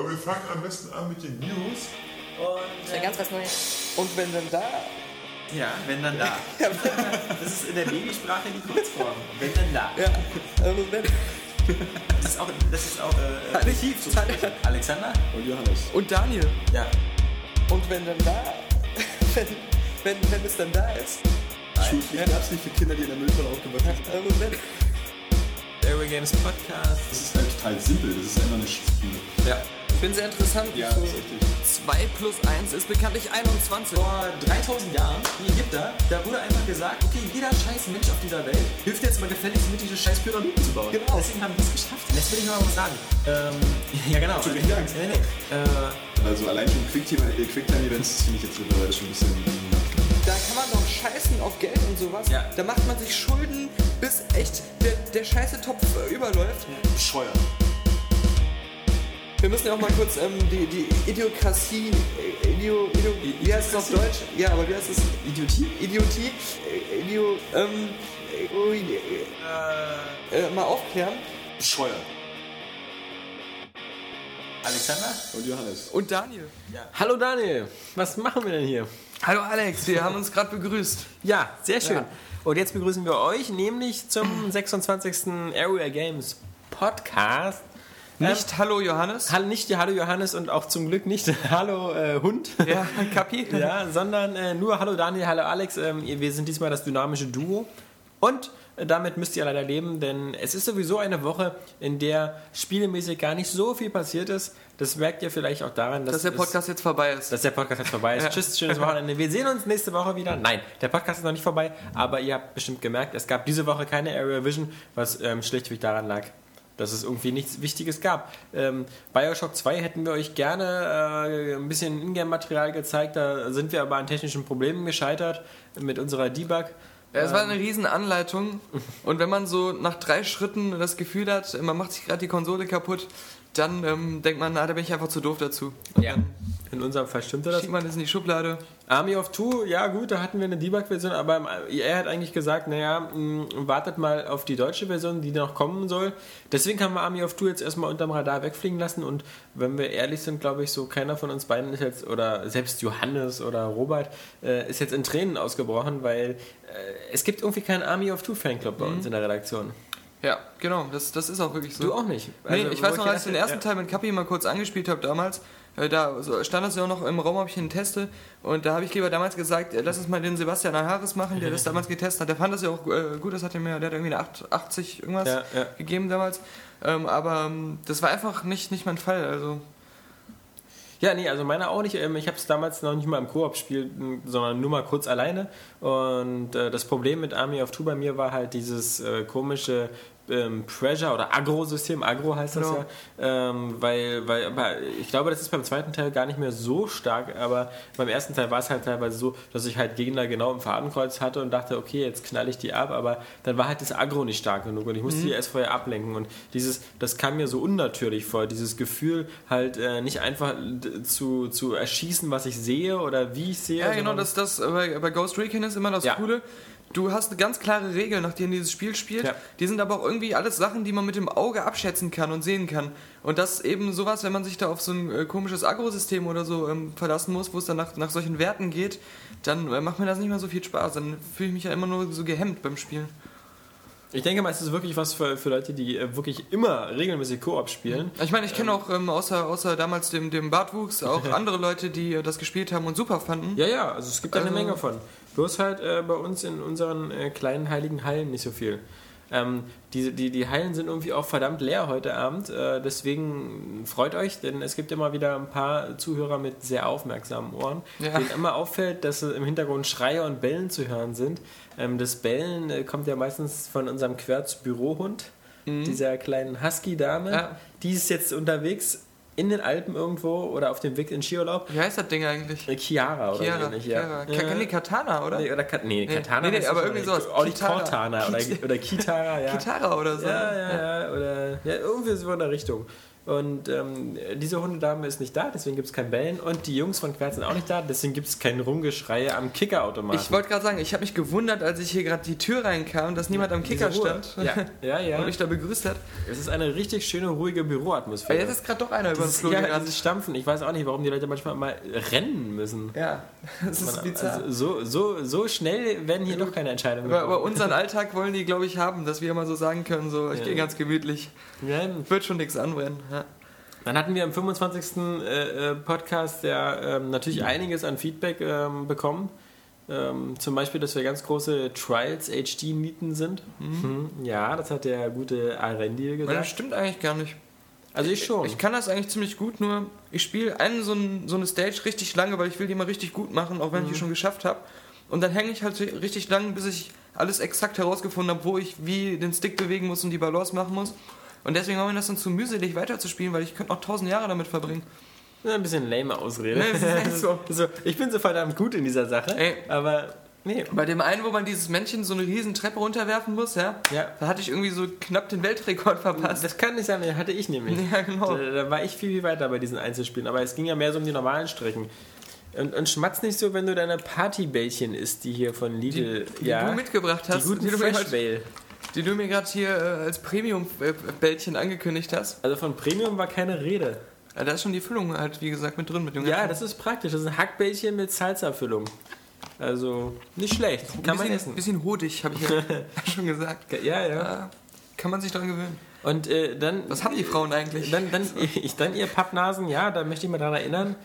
Aber wir fangen am besten an mit den News. Und, Ja, ganz was Neues. Und wenn dann da. ja, wenn dann da. Das ist in der Babysprache die Kurzform. Wenn dann da. Ja, also wenn. Das ist auch, das ist auch äh, Archiv. Alexander? Und Johannes. Und Daniel. Ja. Und wenn dann da. Wenn, wenn, wenn es dann da ist. Schulpflicht gab es nicht für Kinder, die in der Mülltonne aufgewachsen sind. Also wenn. Airway Games Podcast. Das ist halt total simpel, das ist einfach eine Spiel. Ja. Ich finde sehr interessant. Ja, so das ist richtig. 2 plus 1 ist bekanntlich 21. Vor 3000 Jahren, die Ägypter, da wurde einfach gesagt, okay, jeder scheiß Mensch auf dieser Welt hilft jetzt mal gefälligst mit, diese scheiß Pyramiden zu bauen. Genau. Deswegen haben die es geschafft. Jetzt will ich noch mal was sagen. Ähm, ja, genau. Leid. Nee, nee. Äh, Also allein schon äh, Quicktime-Events finde ich jetzt mittlerweile schon ein bisschen. Da kann man doch scheißen auf Geld und sowas. Ja. Da macht man sich Schulden, bis echt der, der scheiße Topf äh, überläuft. bescheuert. Wir müssen ja auch mal kurz ähm, die, die Idiokratie, äh, Idio, Idio, wie heißt es auf Deutsch? Ja, aber wie heißt es? Idiotie? Idiotie, äh, Idio, ähm, äh, ui, äh, äh, mal aufklären. Bescheuert. Alexander? Und Johannes. Und Daniel. Hallo Daniel, was machen wir denn hier? Hallo Alex, wir haben uns gerade begrüßt. Ja, sehr schön. Ja. Und jetzt begrüßen wir euch nämlich zum 26. Area Games Podcast. Nicht Hallo Johannes. Nicht Hallo Johannes und auch zum Glück nicht Hallo äh, Hund. Ja, Kapi. Ja, sondern äh, nur Hallo Daniel, Hallo Alex. Ähm, wir sind diesmal das dynamische Duo. Und äh, damit müsst ihr leider leben, denn es ist sowieso eine Woche, in der spielemäßig gar nicht so viel passiert ist. Das merkt ihr vielleicht auch daran, dass, Dass der es- Podcast jetzt vorbei ist. dass der Podcast jetzt vorbei ist. Tschüss, schönes Wochenende. Wir sehen uns nächste Woche wieder. Nein, der Podcast ist noch nicht vorbei, aber ihr habt bestimmt gemerkt, es gab diese Woche keine Area Vision, was ähm, schlichtweg daran lag, dass es irgendwie nichts Wichtiges gab. Ähm, Bioshock 2 hätten wir euch gerne äh, ein bisschen Ingame-Material gezeigt, da sind wir aber an technischen Problemen gescheitert mit unserer Debug. Ja, es war eine riesen Anleitung und wenn man so nach drei Schritten das Gefühl hat, man macht sich gerade die Konsole kaputt, dann ähm, denkt man, na, da bin ich einfach zu doof dazu. Und Ja. In unserem Fall stimmte das. Schiebt man das in die Schublade. Army of Two, ja gut, da hatten wir eine Debug-Version, aber er hat eigentlich gesagt, naja, mh, wartet mal auf die deutsche Version, die noch kommen soll. Deswegen haben wir Army of Two jetzt erstmal unterm Radar wegfliegen lassen und wenn wir ehrlich sind, glaube ich, so keiner von uns beiden ist jetzt, oder selbst Johannes oder Robert, äh, ist jetzt in Tränen ausgebrochen, weil äh, es gibt irgendwie keinen Army of Two Fanclub bei uns in der Redaktion. Ja, genau, das, das ist auch wirklich so. Du auch nicht. Nee, Also, ich weiß noch, als ich den ersten hätte, Teil mit Kapi mal kurz angespielt habe damals, äh, da so stand das ja auch noch im Raum, ob ich ihn teste. Und da habe ich lieber damals gesagt, äh, lass uns mal den Sebastian Harris machen, der das damals getestet hat. Der fand das ja auch äh, gut, das hat er mir, der hat irgendwie eine 8, 80 irgendwas Ja, ja. gegeben damals. Ähm, aber ähm, das war einfach nicht, nicht mein Fall. Also Ja, nee, also meiner auch nicht. Ähm, Ich habe es damals noch nicht mal im Koop gespielt, sondern nur mal kurz alleine. Und äh, das Problem mit Army of Two bei mir war halt dieses äh, komische ähm, Pressure oder Agro-System. Agro heißt das Genau. ja. Ähm, weil, weil, aber ich glaube, das ist beim zweiten Teil gar nicht mehr so stark. Aber beim ersten Teil war es halt teilweise so, dass ich halt Gegner genau im Fadenkreuz hatte und dachte, okay, jetzt knall ich die ab. Aber dann war halt das Agro nicht stark genug und ich musste die erst vorher ablenken. Und dieses, das kam mir so unnatürlich vor. Dieses Gefühl, halt äh, nicht einfach zu, zu erschießen, was ich sehe oder wie ich sehe. Ja, genau, das, das äh, bei, bei Ghost Recon ist immer das Ja. Coole. Du hast eine ganz klare Regel, nach denen dieses Spiel spielt. Ja. Die sind aber auch irgendwie alles Sachen, die man mit dem Auge abschätzen kann und sehen kann. Und das eben sowas, wenn man sich da auf so ein äh, komisches Agro-System oder so ähm, verlassen muss, wo es dann nach, nach solchen Werten geht, dann äh, macht mir das nicht mehr so viel Spaß. Dann fühle ich mich ja immer nur so gehemmt beim Spielen. Ich denke mal, es ist wirklich was für, für Leute, die äh, wirklich immer regelmäßig Koop spielen. Ich meine, ich kenne auch ähm, außer, außer damals dem, dem Bartwuchs auch andere Leute, die äh, das gespielt haben und super fanden. Ja, ja, also es gibt da eine Also- Menge von. Bloß halt äh, bei uns in unseren äh, kleinen heiligen Hallen nicht so viel. Ähm, die, die, die Hallen sind irgendwie auch verdammt leer heute Abend. Äh, deswegen freut euch, denn es gibt immer wieder ein paar Zuhörer mit sehr aufmerksamen Ohren, Ja. denen immer auffällt, dass im Hintergrund Schreie und Bellen zu hören sind. Ähm, das Bellen äh, kommt ja meistens von unserem Querz-Bürohund, dieser kleinen Husky-Dame. Ja. Die ist jetzt unterwegs in den Alpen irgendwo oder auf dem Weg in Skiurlaub. Wie heißt das Ding eigentlich? Äh, Chiara oder Chiara, so ähnlich, Chiara. ja. Ka- Kann die Katana, oder? Nee, oder Kat nee, Katana. nee, nee, aber irgendwie oder- sowas. Auch Kitara. Cortana oder, oder Kitara, ja. Gitarre oder so. Ja, ja, ja, oder ja, irgendwie so in der Richtung. Und ähm, diese Hundedame ist nicht da, deswegen gibt es kein Bellen. Und die Jungs von Querz sind auch nicht da, deswegen gibt es kein Rumgeschreie am Kickerautomaten. Ich wollte gerade sagen, ich habe mich gewundert, als ich hier gerade die Tür reinkam, dass niemand am Kicker stand Ja, ja, ja. und mich da begrüßt hat. Es ist eine richtig schöne, ruhige Büroatmosphäre. Aber jetzt ist gerade doch einer über den Flur ja, gerannt. Stampfen. Ich weiß auch nicht, warum die Leute manchmal mal rennen müssen. Ja, das ist Man, bizarr. also, so, so, so schnell werden hier doch keine Entscheidungen aber, aber unseren Alltag wollen die, glaube ich, haben, dass wir immer so sagen können, so, ich gehe ganz gemütlich, wird schon nichts anbrennen. Ja. Dann hatten wir im 25. Äh, äh, Podcast ja ähm, natürlich einiges an Feedback ähm, bekommen. Ähm, zum Beispiel, dass wir ganz große Trials HD-Mieten sind. Mhm. Ja, das hat der gute Arendil Weil das gesagt. stimmt eigentlich gar nicht. Also ich schon. Ich kann das eigentlich ziemlich gut, nur ich spiele einen so, ein, so eine Stage richtig lange, weil ich will die immer richtig gut machen, auch wenn ich die schon geschafft habe. Und dann hänge ich halt richtig lang, bis ich alles exakt herausgefunden habe, wo ich wie den Stick bewegen muss und die Balance machen muss. Und deswegen war mir das dann zu mühselig weiterzuspielen, weil ich könnte noch tausend Jahre damit verbringen. Ja, ein bisschen lame Ausrede. Nee, so. so, ich bin so verdammt gut in dieser Sache, Ey. aber nee. Bei dem einen, wo man dieses Männchen so eine riesen Treppe runterwerfen muss, ja, Ja. da hatte ich irgendwie so knapp den Weltrekord verpasst. Das kann nicht sein, den hatte ich nämlich. Ja, genau. Da, da war ich viel, viel weiter bei diesen Einzelspielen, aber es ging ja mehr so um die normalen Strecken. Und, und schmatz nicht so, wenn du deine Partybällchen isst, die hier von Lidl, Die ja, du mitgebracht die hast, guten die du mir, Fresh Bale. Die du mir gerade hier äh, als Premium-Bällchen angekündigt hast. Also von Premium war keine Rede. Ja, da ist schon die Füllung halt, wie gesagt, mit drin. Mit dem Ja, das ist praktisch. Das ist ein Hackbällchen mit Salsa-Füllung. Also nicht schlecht. Kann man bisschen, essen. Bisschen hodig, habe ich ja schon gesagt. Ja, ja. Ja, kann man sich dran gewöhnen. Und äh, dann. Was haben die Frauen eigentlich? Dann, dann, ich, dann ihr Pappnasen, ja, da möchte ich mal daran erinnern.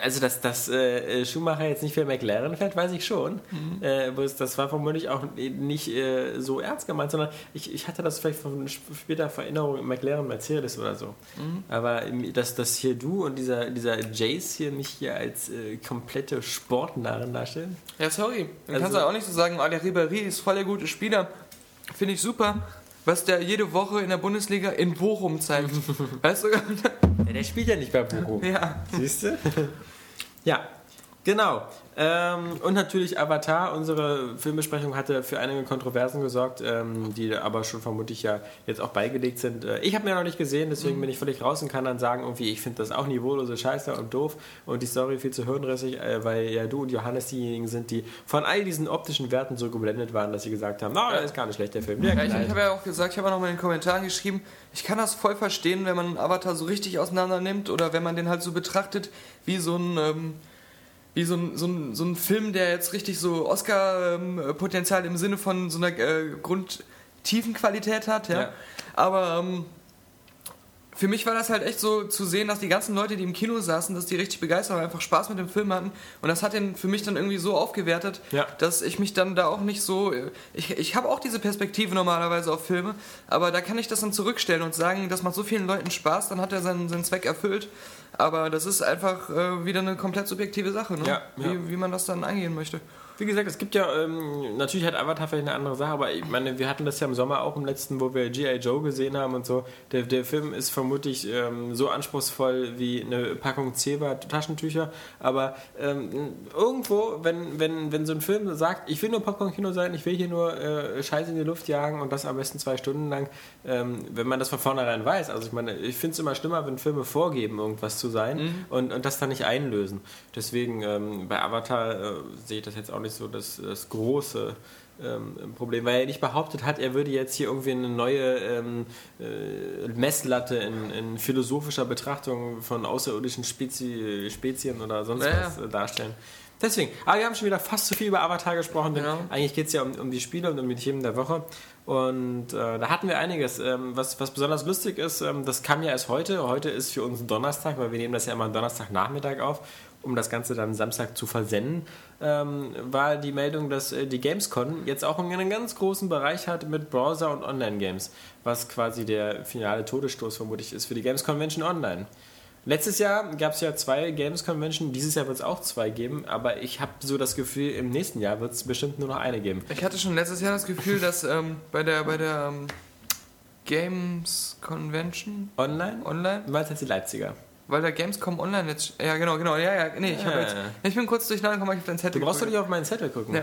Also, dass, dass äh, Schumacher jetzt nicht für McLaren fährt, weiß ich schon. Mhm. Äh, das war vermutlich auch nicht äh, so ernst gemeint, sondern ich, ich hatte das vielleicht von sp- später Vererinnerung McLaren Mercedes oder so. Mhm. Aber ähm, dass, dass hier du und dieser, dieser Jace hier mich hier als äh, komplette Sportnarren darstellen. Ja, sorry. Dann Also- kannst du auch nicht so sagen, ah, der Ribéry ist voll der gute Spieler. Finde ich super. Was der jede Woche in der Bundesliga in Bochum zeigt. weißt du? Ja, der spielt ja nicht bei Bochum. ja. Siehst du? ja, genau. Ähm, und natürlich Avatar, unsere Filmbesprechung hatte für einige Kontroversen gesorgt, ähm, die aber schon vermutlich ja jetzt auch beigelegt sind. Äh, ich habe mir noch nicht gesehen, deswegen bin ich völlig raus und kann dann sagen, irgendwie, ich finde das auch niveaulose Scheiße und doof und die Story viel zu hirnrissig, äh, weil ja du und Johannes diejenigen sind, die von all diesen optischen Werten so geblendet waren, dass sie gesagt haben, na, das ist gar nicht schlecht, der Film. Der Ja, ich, habe ja auch gesagt, ich habe auch noch mal in den Kommentaren geschrieben, ich kann das voll verstehen, wenn man einen Avatar so richtig auseinander nimmt oder wenn man den halt so betrachtet wie so ein, ähm, wie so ein, so, ein, so ein Film, der jetzt richtig so Oscar-Potenzial im Sinne von so einer äh, grundtiefen Qualität hat. Ja? Ja. Aber ähm, für mich war das halt echt so zu sehen, dass die ganzen Leute, die im Kino saßen, dass die richtig begeistert waren, einfach Spaß mit dem Film hatten. Und das hat den für mich dann irgendwie so aufgewertet, Ja. dass ich mich dann da auch nicht so. Ich, ich habe auch diese Perspektive normalerweise auf Filme, aber da kann ich das dann zurückstellen und sagen, das macht so vielen Leuten Spaß, dann hat er seinen, seinen Zweck erfüllt. Aber das ist einfach äh, wieder eine komplett subjektive Sache, ne? Ja, wie, ja. wie man das dann angehen möchte. Wie gesagt, es gibt ja, ähm, natürlich hat Avatar vielleicht eine andere Sache, aber ich meine, wir hatten das ja im Sommer auch im letzten, wo wir G.I. Joe gesehen haben und so. Der, der Film ist vermutlich ähm, so anspruchsvoll wie eine Packung Zebra Taschentücher, aber ähm, irgendwo, wenn, wenn, wenn so ein Film sagt, ich will nur Popcorn-Kino sein, ich will hier nur äh, Scheiße in die Luft jagen und das am besten zwei Stunden lang, ähm, wenn man das von vornherein weiß, also ich meine, ich finde es immer schlimmer, wenn Filme vorgeben, irgendwas zu sein und, und das dann nicht einlösen. Deswegen ähm, bei Avatar äh, sehe ich das jetzt auch nicht so das, das große ähm, Problem, weil er nicht behauptet hat, er würde jetzt hier irgendwie eine neue ähm, äh, Messlatte in, in philosophischer Betrachtung von außerirdischen Spezi Spezien oder sonst Ja, ja. was äh, darstellen. Deswegen, aber wir haben schon wieder fast zu viel über Avatar gesprochen, denn Ja. eigentlich geht es ja um, um die Spiele und um die Themen der Woche. Und äh, da hatten wir einiges. Ähm, was, was besonders lustig ist, ähm, das kam ja erst heute. Heute ist für uns Donnerstag, weil wir nehmen das ja immer Donnerstagnachmittag auf, um das Ganze dann Samstag zu versenden, ähm, war die Meldung, dass äh, die Gamescon jetzt auch einen ganz großen Bereich hat mit Browser und Online-Games, was quasi der finale Todesstoß vermutlich ist für die Games Convention Online. Letztes Jahr gab es ja zwei Games Convention, dieses Jahr wird es auch zwei geben, aber ich habe so das Gefühl, im nächsten Jahr wird es bestimmt nur noch eine geben. Ich hatte schon letztes Jahr das Gefühl, dass ähm, bei der, bei der ähm, Games Convention Online? online, Du meinst jetzt die Leipziger? Weil der Gamescom online jetzt. Ja, genau, genau, ja, ja, nee, ich, hab Ja. jetzt, ich bin kurz durcheinander gekommen, ich auf dein Du Zettel brauchst doch nicht auf meinen Zettel gucken. Ja.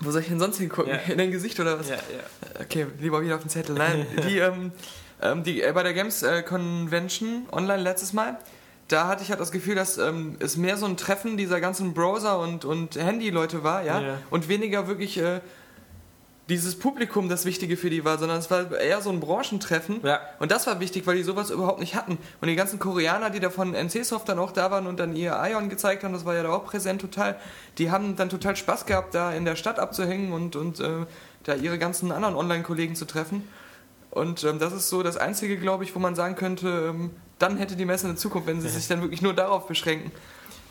Wo soll ich denn sonst hingucken? Ja. In dein Gesicht oder was? ja, ja. Okay, lieber wieder auf den Zettel. Nein, die, ähm, Ähm, die, äh, bei der Games äh, Convention online letztes Mal, da hatte ich halt das Gefühl, dass ähm, es mehr so ein Treffen dieser ganzen Browser- und, und Handy-Leute war, ja, Ja. und weniger wirklich äh, dieses Publikum das Wichtige für die war, sondern es war eher so ein Branchentreffen. Ja. Und das war wichtig, weil die sowas überhaupt nicht hatten. Und die ganzen Koreaner, die da von NC-Soft dann auch da waren und dann ihr Ion gezeigt haben, das war ja da auch präsent total, die haben dann total Spaß gehabt, da in der Stadt abzuhängen und, und äh, da ihre ganzen anderen Online-Kollegen zu treffen. Und ähm, das ist so das Einzige, glaube ich, wo man sagen könnte, ähm, dann hätte die Messe eine Zukunft, wenn sie sich dann wirklich nur darauf beschränken.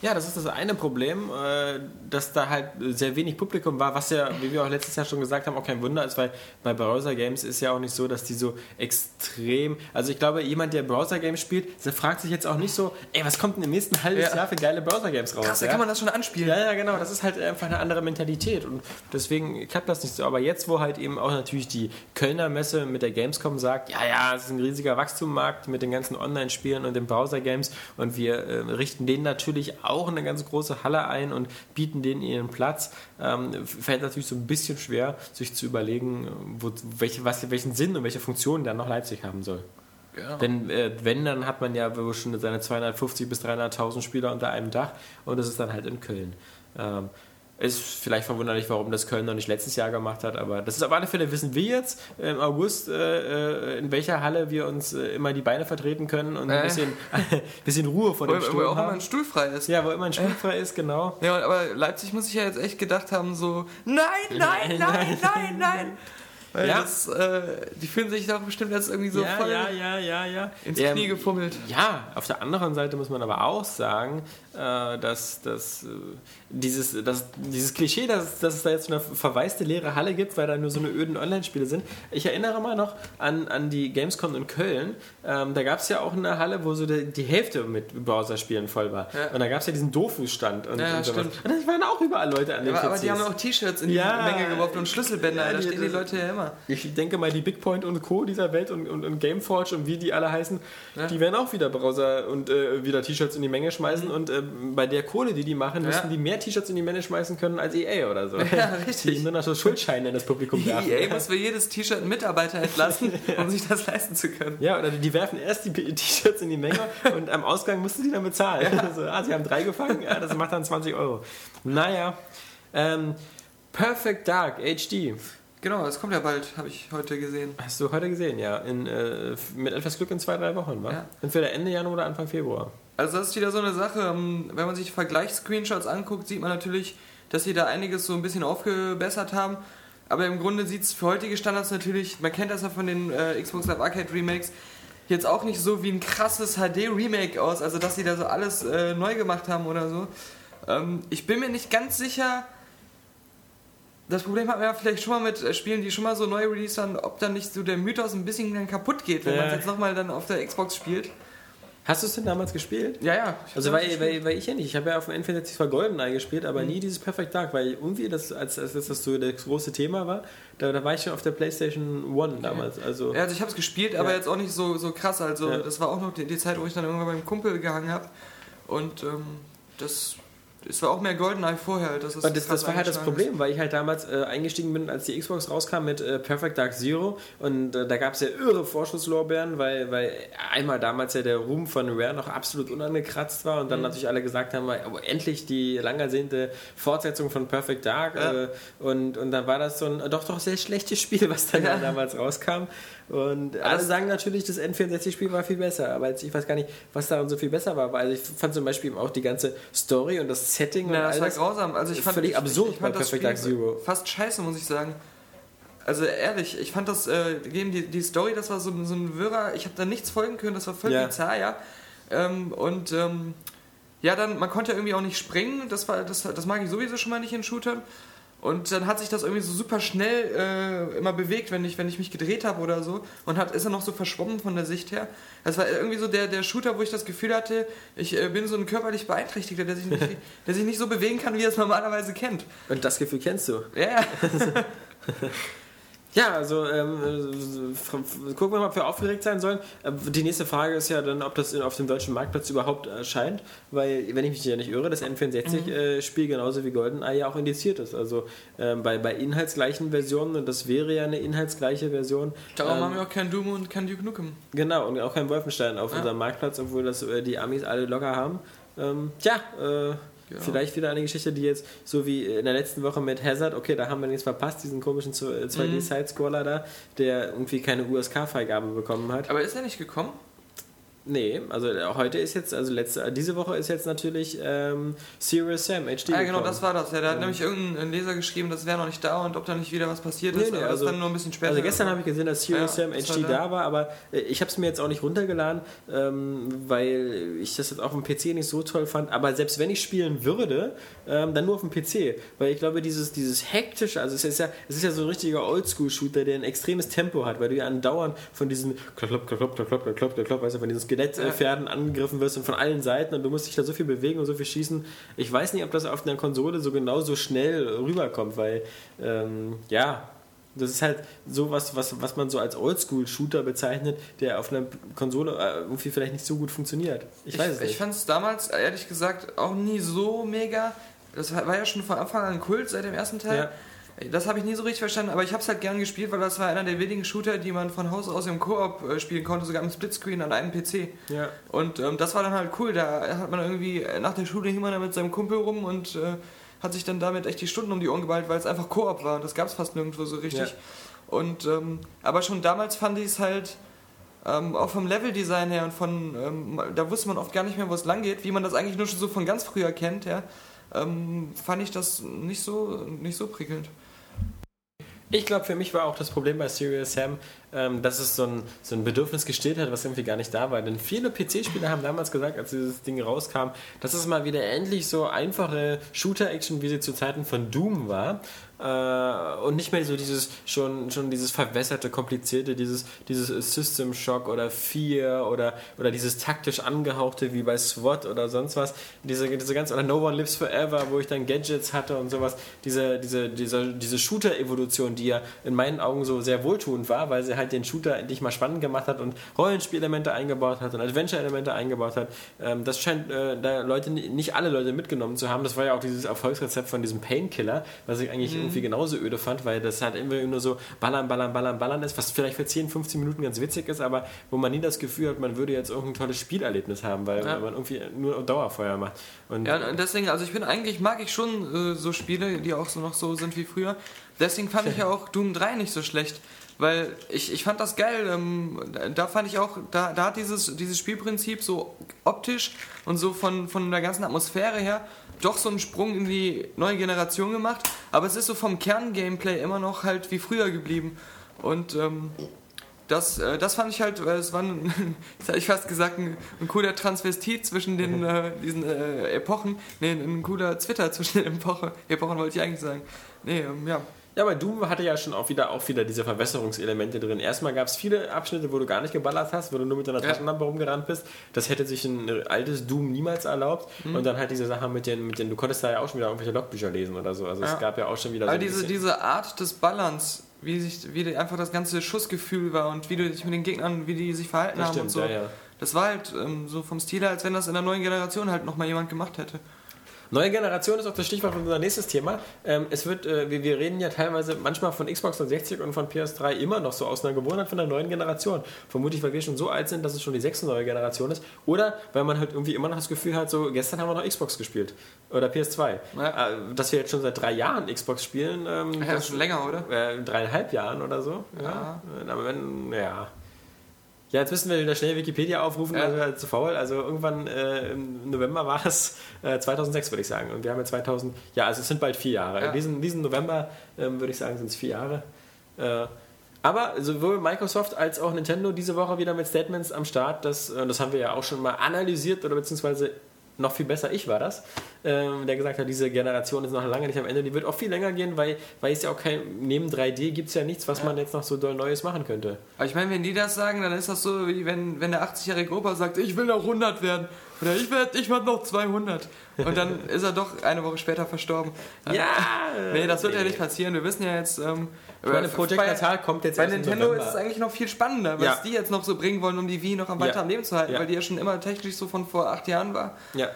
Ja, das ist das eine Problem, äh, dass da halt sehr wenig Publikum war, was ja, wie wir auch letztes Jahr schon gesagt haben, auch kein Wunder ist, weil bei Browser Games ist ja auch nicht so, dass die so extrem. Also ich glaube, jemand, der Browser Games spielt, der fragt sich jetzt auch nicht so, ey, was kommt denn im nächsten halben Ja. Jahr für geile Browser Games raus? Krass, da ja? kann man das schon anspielen. Ja, ja, genau. Das ist halt einfach eine andere Mentalität und deswegen klappt das nicht so. Aber jetzt, wo halt eben auch natürlich die Kölner Messe mit der Gamescom sagt, ja, ja, es ist ein riesiger Wachstummarkt mit den ganzen Online-Spielen und den Browser-Games und wir äh, richten denen natürlich auch eine ganz große Halle ein und bieten denen ihren Platz, ähm, fällt natürlich so ein bisschen schwer, sich zu überlegen, wo, welche, was, welchen Sinn und welche Funktion dann noch Leipzig haben soll. Genau. Denn äh, wenn, dann hat man ja schon seine 250 bis 300.000 Spieler unter einem Dach und das ist dann halt in Köln. Ähm, ist vielleicht verwunderlich, warum das Köln noch nicht letztes Jahr gemacht hat, aber das ist auf alle Fälle, wissen wir jetzt im August, äh, äh, in welcher Halle wir uns äh, immer die Beine vertreten können und ein Äh. bisschen, bisschen Ruhe vor Wo, dem wo Stuhl auch immer ein Stuhl frei ist. Ja, wo immer ein Stuhl frei ist, genau. Ja, aber Leipzig muss ich ja jetzt echt gedacht haben, so, nein, nein, nein, nein, nein. Weil Ja. das, äh, die fühlen sich doch bestimmt jetzt irgendwie so ja, voll ja, ja, ja, ja. ins Ähm, Knie gefummelt. Ja, auf der anderen Seite muss man aber auch sagen, äh, dass, dass, äh, dieses, dass dieses Klischee, dass, dass es da jetzt so eine verwaiste leere Halle gibt, weil da nur so eine öden Online-Spiele sind. Ich erinnere mal noch an, an die Gamescom in Köln. Ähm, da gab es ja auch eine Halle, wo so die, die Hälfte mit Browserspielen voll war. Ja. Und da gab es ja diesen Dofu-Stand. Und, Ja, und, sowas. und da waren auch überall Leute an den Aber, aber die haben auch T-Shirts in die. Menge geworfen und Schlüsselbänder, da stehen die Leute ja immer. Ich denke mal, die Big Point und Co. dieser Welt und, und, und Gameforge und wie die alle heißen, Ja. die werden auch wieder Browser und äh, wieder T-Shirts in die Menge schmeißen. Und äh, bei der Kohle, die die machen, Ja. müssten die mehr T-Shirts in die Menge schmeißen können als EA oder so. Ja, richtig. Die nur noch so Schuldscheine in das Publikum werfen. EA muss für jedes T-Shirt einen Mitarbeiter entlassen, um sich das leisten zu können. Ja, oder die werfen erst die T-Shirts in die Menge und am Ausgang mussten die dann bezahlen. So, ah, sie haben drei gefangen, ja, das macht dann 20 Euro. Naja, ähm, Perfect Dark HD. Genau, das kommt ja bald, habe ich heute gesehen. Hast du heute gesehen, ja. In, äh, mit etwas Glück in zwei, drei Wochen, wa? Ja. Entweder Ende Januar oder Anfang Februar. Also das ist wieder so eine Sache, ähm, wenn man sich Vergleichsscreenshots anguckt, sieht man natürlich, dass sie da einiges so ein bisschen aufgebessert haben. Aber im Grunde sieht es für heutige Standards natürlich, man kennt das ja von den äh, Xbox Live Arcade Remakes, jetzt auch nicht so wie ein krasses HD-Remake aus, also dass sie da so alles äh, neu gemacht haben oder so. Ähm, ich bin mir nicht ganz sicher, das Problem hat man ja vielleicht schon mal mit äh, Spielen, die schon mal so neu released waren, ob dann nicht so der Mythos ein bisschen dann kaputt geht, wenn Ja. man es jetzt nochmal dann auf der Xbox spielt. Hast du es denn damals gespielt? Ja, ja. Also weil, weil, weil ich ja nicht. Ich habe ja auf dem N64 zwar GoldenEye gespielt, aber nie dieses Perfect Dark, weil irgendwie das, als, als das so das große Thema war, da, da war ich schon auf der PlayStation One damals. Also Ja, also ich habe es gespielt, aber Ja. jetzt auch nicht so, so krass. Also Ja. das war auch noch die, die Zeit, wo ich dann irgendwann beim Kumpel gehangen habe. Und ähm, das, es war auch mehr Goldeneye vorher. Das, ist Und das, das war halt das Problem, weil ich halt damals äh, eingestiegen bin, als die Xbox rauskam mit äh, Perfect Dark Zero und äh, da gab es ja irre Vorschusslorbeeren, weil, weil einmal damals ja der Ruhm von Rare noch absolut unangekratzt war Mhm. und dann natürlich alle gesagt haben, oh, endlich die lang ersehnte Fortsetzung von Perfect Dark Ja. äh, und, und dann war das so ein doch doch sehr schlechtes Spiel, was dann Ja. damals rauskam und alle das- sagen natürlich, das N64-Spiel war viel besser, aber jetzt, ich weiß gar nicht, was daran so viel besser war, also ich fand zum Beispiel auch die ganze Story und das Setting und Ja, das war grausam. Also ich fand, völlig ich, absurd ich fand bei das Perfect Dark Zero. fast scheiße, muss ich sagen. Also ehrlich, ich fand das, äh, die, die Story, das war so, so ein Wirrer, ich habe da nichts folgen können, das war völlig Ja. bizarr, ja. Ähm, und ähm, ja, dann, man konnte ja irgendwie auch nicht springen, das, war, das, das mag ich sowieso schon mal nicht in Shootern. Und dann hat sich das irgendwie so super schnell äh, immer bewegt, wenn ich, wenn ich mich gedreht habe oder so. Und hat, ist dann noch so verschwommen von der Sicht her. Das war irgendwie so der, der Shooter, wo ich das Gefühl hatte, ich äh, bin so ein körperlich Beeinträchtigter, der sich, nicht, der sich nicht so bewegen kann, wie er es normalerweise kennt. Und das Gefühl kennst du. Ja, ja. Ja, also ähm, äh, gucken wir mal, ob wir aufgeregt sein sollen. Äh, Die nächste Frage ist ja dann, ob das auf dem deutschen Marktplatz überhaupt erscheint, weil, wenn ich mich ja nicht irre, das N64-Spiel genauso wie GoldenEye ja auch indiziert ist. Also ähm, bei, bei inhaltsgleichen Versionen, und das wäre ja eine inhaltsgleiche Version. Darum ähm, haben wir auch kein Doom und kein Duke Nukem. Genau, und auch kein Wolfenstein auf Ja. unserem Marktplatz, obwohl das äh, die Amis alle locker haben. Ähm, tja, äh, Genau. vielleicht wieder eine Geschichte, die jetzt, so wie in der letzten Woche mit Hazard, okay, da haben wir nichts verpasst, diesen komischen zu- äh, 2D-Sidescroller da, der irgendwie keine USK-Freigabe bekommen hat. Aber ist er nicht gekommen? Nee, also äh, heute ist jetzt, also letzte, diese Woche ist jetzt natürlich ähm, Serious Sam HD. Ah, genau, gekommen. das war das. Ja, da hat Ja. nämlich irgendein Leser geschrieben, das wäre noch nicht da und ob da nicht wieder was passiert ist. Nee, nee, aber also- das dann nur ein bisschen später. Also gestern habe ich gesehen, dass Serious Ja, Sam HD war da war, aber äh, ich habe es mir jetzt auch nicht runtergeladen, ähm, weil ich das jetzt auf dem PC nicht so toll fand. Aber selbst wenn ich spielen würde, ähm, dann nur auf dem PC. Weil ich glaube, dieses, dieses hektische, also es ist ja, es ist ja so ein richtiger Oldschool-Shooter, der ein extremes Tempo hat, weil du ja andauernd von diesen klopp, klopp, klopp, klopp, klopp, klopp, klopp, klopp, weißt du, von diesen Skelettpferden angegriffen wirst und von allen Seiten und du musst dich da so viel bewegen und so viel schießen. Ich weiß nicht, ob das auf einer Konsole so genau so schnell rüberkommt, weil ähm, ja, das ist halt so was, was, was man so als Oldschool-Shooter bezeichnet, der auf einer Konsole äh, irgendwie vielleicht nicht so gut funktioniert. Ich, Ich, weiß es ich nicht. fand es damals, ehrlich gesagt, auch nie so mega. Das war ja schon von Anfang an Kult seit dem ersten Teil. Ja. Das habe ich nie so richtig verstanden, aber ich habe es halt gern gespielt, weil das war einer der wenigen Shooter, die man von Haus aus im Koop äh, spielen konnte, sogar im Splitscreen an einem PC. Ja. Und ähm, das war dann halt cool. Da hat man irgendwie äh, nach der Schule hing man da mit seinem Kumpel rum und äh, hat sich dann damit echt die Stunden um die Ohren geballt, weil es einfach Koop war. Und das gab es fast nirgendwo so richtig. Ja. Und ähm, aber schon damals fand ich es halt ähm, auch vom Leveldesign her und von ähm, da wusste man oft gar nicht mehr, wo es lang geht, wie man das eigentlich nur schon so von ganz früher kennt, ja. Ähm, fand ich das nicht so nicht so prickelnd. Ich glaube, für mich war auch das Problem bei Serious Sam, ähm, dass es so ein, so ein Bedürfnis gestillt hat, was irgendwie gar nicht da war. Denn viele PC-Spieler haben damals gesagt, als dieses Ding rauskam, dass es mal wieder endlich so einfache Shooter-Action, wie sie zu Zeiten von Doom war. Äh, und nicht mehr so dieses schon, schon dieses verwässerte, komplizierte, dieses, dieses System Shock oder Fear oder, oder dieses taktisch angehauchte wie bei SWAT oder sonst was. Diese, diese ganz, oder No One Lives Forever, wo ich dann Gadgets hatte und sowas. Diese, diese, diese, diese Shooter-Evolution, die ja in meinen Augen so sehr wohltuend war, weil sie halt den Shooter endlich mal spannend gemacht hat und Rollenspielelemente eingebaut hat und Adventure-Elemente eingebaut hat. Ähm, das scheint äh, da Leute, nicht alle Leute mitgenommen zu haben. Das war ja auch dieses Erfolgsrezept von diesem Painkiller, was ich eigentlich irgendwie genauso öde fand, weil das halt immer nur so ballern, ballern, ballern, ballern ist, was vielleicht für 10, 15 Minuten ganz witzig ist, aber wo man nie das Gefühl hat, man würde jetzt irgendein tolles Spielerlebnis haben, weil Ja. man irgendwie nur Dauerfeuer macht. Und Ja, deswegen, also ich bin eigentlich, mag ich schon äh, so Spiele, die auch so noch so sind wie früher. Deswegen fand ich ja auch Doom 3 nicht so schlecht. Weil ich, ich fand das geil. Ähm, da- da fand ich auch, da, da hat dieses, dieses Spielprinzip so optisch und so von, von der ganzen Atmosphäre her doch so einen Sprung in die neue Generation gemacht. Aber es ist so vom Kern-Gameplay immer noch halt wie früher geblieben. Und ähm, das, äh, das fand ich halt, es war, ein, jetzt hätte ich fast gesagt, ein, ein cooler Transvestit zwischen den, äh, diesen äh, Epochen. Nee, ein cooler Twitter zwischen den Epochen, Epochen wollte ich eigentlich sagen. Nee, ähm, ja. Ja, aber Doom hatte ja schon auch wieder, auch wieder diese Verwässerungselemente drin. Erstmal gab es viele Abschnitte, wo du gar nicht geballert hast, wo du nur mit deiner Ja. Taschenlampe rumgerannt bist. Das hätte sich ein altes Doom niemals erlaubt. Mhm. Und dann halt diese Sache mit den, mit den, du konntest da ja auch schon wieder irgendwelche Logbücher lesen oder so. Also Ja. es gab ja auch schon wieder so Aber ein diese, diese Art des Ballerns, wie sich, wie einfach das ganze Schussgefühl war und wie du dich mit den Gegnern, wie die sich verhalten das haben und stimmt, so. ja, ja. Das war halt ähm, so vom Stil her, als wenn das in der neuen Generation halt nochmal jemand gemacht hätte. Neue Generation ist auch das Stichwort für unser nächstes Thema. Ähm, es wird, äh, wir, wir reden ja teilweise manchmal von Xbox 360 und von PS3 immer noch so aus einer Gewohnheit von der neuen Generation. Vermutlich, weil wir schon so alt sind, dass es schon die sechste neue Generation ist. Oder weil man halt irgendwie immer noch das Gefühl hat, so gestern haben wir noch Xbox gespielt. Oder PS2. Ja. Äh, dass wir jetzt schon seit drei Jahren Xbox spielen. Ähm, Ja, das- schon länger, oder? äh, dreieinhalb Jahren oder so. Ja. Äh, Aber wenn, ja. Ja, jetzt müssen wir wieder schnell Wikipedia aufrufen, Ja. also halt zu faul. Also irgendwann äh, im November war es äh, 2006, würde ich sagen. Und wir haben ja 2000, ja, also es sind bald vier Jahre. Ja. Diesen, diesen November, ähm, würde ich sagen, sind es vier Jahre. Äh, aber sowohl Microsoft als auch Nintendo diese Woche wieder mit Statements am Start. Das, äh, das haben wir ja auch schon mal analysiert oder beziehungsweise noch viel besser, ich war das, ähm, der gesagt hat, diese Generation ist noch lange nicht am Ende, die wird auch viel länger gehen, weil, weil es ja auch kein, neben 3D gibt es ja nichts, was man jetzt noch so doll Neues machen könnte. Aber ich meine, wenn die das sagen, dann ist das so, wie wenn, wenn der 80-jährige Opa sagt, ich will noch 100 werden. Oder ich werde ich werd noch 200. Und dann ist er doch eine Woche später verstorben. Ja! Nee, das wird ja nicht passieren. Wir wissen ja jetzt. Ähm, Ich meine, äh, Project bei- Natal kommt jetzt Bei Nintendo ist es eigentlich noch viel spannender, was Ja. die jetzt noch so bringen wollen, um die Wii noch am weiter Ja. am Leben zu halten, Ja. weil die ja schon immer technisch so von vor acht Jahren war. Ja,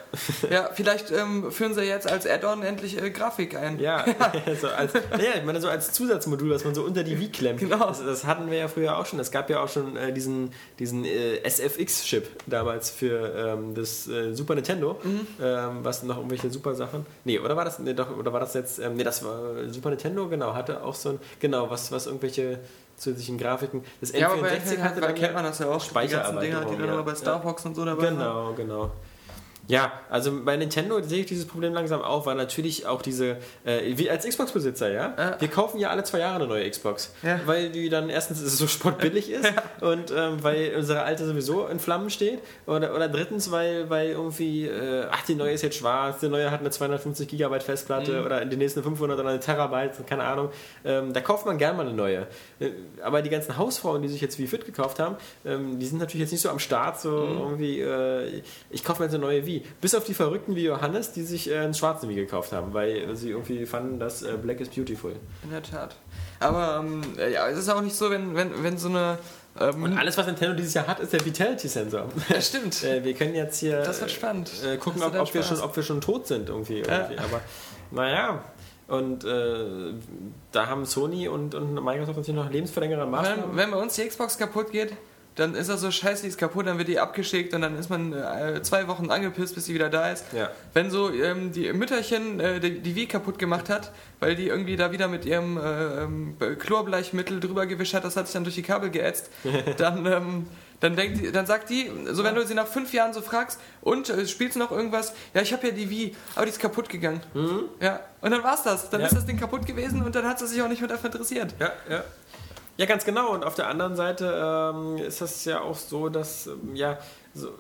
Ja, vielleicht ähm, führen sie jetzt als Add-on endlich äh, Grafik ein. ja. so als, naja, ich meine, so als Zusatzmodul, was man so unter die Wii klemmt. Genau. Das, das hatten wir ja früher auch schon. Es gab ja auch schon äh, diesen, diesen äh, SFX-Chip damals für ähm, das äh, Super Nintendo, Mhm. ähm, was noch irgendwelche super Sachen. Nee, oder war das, nee, doch, oder war das jetzt, ähm, nee, das war äh, Super Nintendo, genau, hatte auch so ein, genau, was, was irgendwelche zusätzlichen Grafiken. Das N64 Ja, aber bei, hatte da kennt man das ja auch. Die ganzen Dinger, die dann ja. bei Star Fox und so dabei waren. Genau, genau. Ja, also bei Nintendo sehe ich dieses Problem langsam auch, weil natürlich auch diese, äh, wie als Xbox-Besitzer, ja, Ja. wir kaufen ja alle zwei Jahre eine neue Xbox, Ja. weil die dann erstens so spottbillig ist und ähm, weil unsere alte sowieso in Flammen steht oder, oder drittens, weil, weil irgendwie, äh, ach, die neue ist jetzt schwarz, die neue hat eine 250 Gigabyte Festplatte Mhm. oder die nächste 500 oder eine Terabyte, keine Ahnung, ähm, da kauft man gern mal eine neue. Äh, Aber die ganzen Hausfrauen, die sich jetzt wie Fit gekauft haben, ähm, die sind natürlich jetzt nicht so am Start, so Mhm. irgendwie, äh, ich kaufe mir jetzt eine neue Wii. Bis auf die Verrückten wie Johannes, die sich äh, einen schwarzen Wii gekauft haben, weil sie irgendwie fanden, dass äh, Black is beautiful. In der Tat. Aber ähm, ja, es ist auch nicht so, wenn, wenn, wenn so eine. Ähm, Und alles, was Nintendo dieses Jahr hat, ist der Vitality-Sensor. ja, stimmt. äh, wir können jetzt hier Das wird spannend. äh, gucken, Hast ob, ob, wir schon, ob wir schon tot sind irgendwie. irgendwie. Aber naja. Und äh, da haben Sony und, und Microsoft natürlich noch lebensverlängernde Maßnahmen. Wenn, wenn bei uns die Xbox kaputt geht, dann ist das so scheiße, die ist kaputt, dann wird die abgeschickt und dann ist man äh, zwei Wochen angepisst, bis sie wieder da ist. Ja. Wenn so ähm, die Mütterchen äh, die, die Wii kaputt gemacht hat, weil die irgendwie da wieder mit ihrem äh, ähm, Chlorbleichmittel drüber gewischt hat, das hat sich dann durch die Kabel geätzt, dann, ähm, dann, denkt die, dann sagt die, so wenn du sie nach fünf Jahren so fragst, und äh, spielst du noch irgendwas? Ja, ich habe ja die Wii, aber die ist kaputt gegangen. Ja, und dann war's das. Dann Ja. ist das Ding kaputt gewesen und dann hat sie sich auch nicht mehr dafür interessiert. Ja, ja. Ja, ganz genau. Und auf der anderen Seite ähm, ist das ja auch so, dass, ähm, ja, so, äh,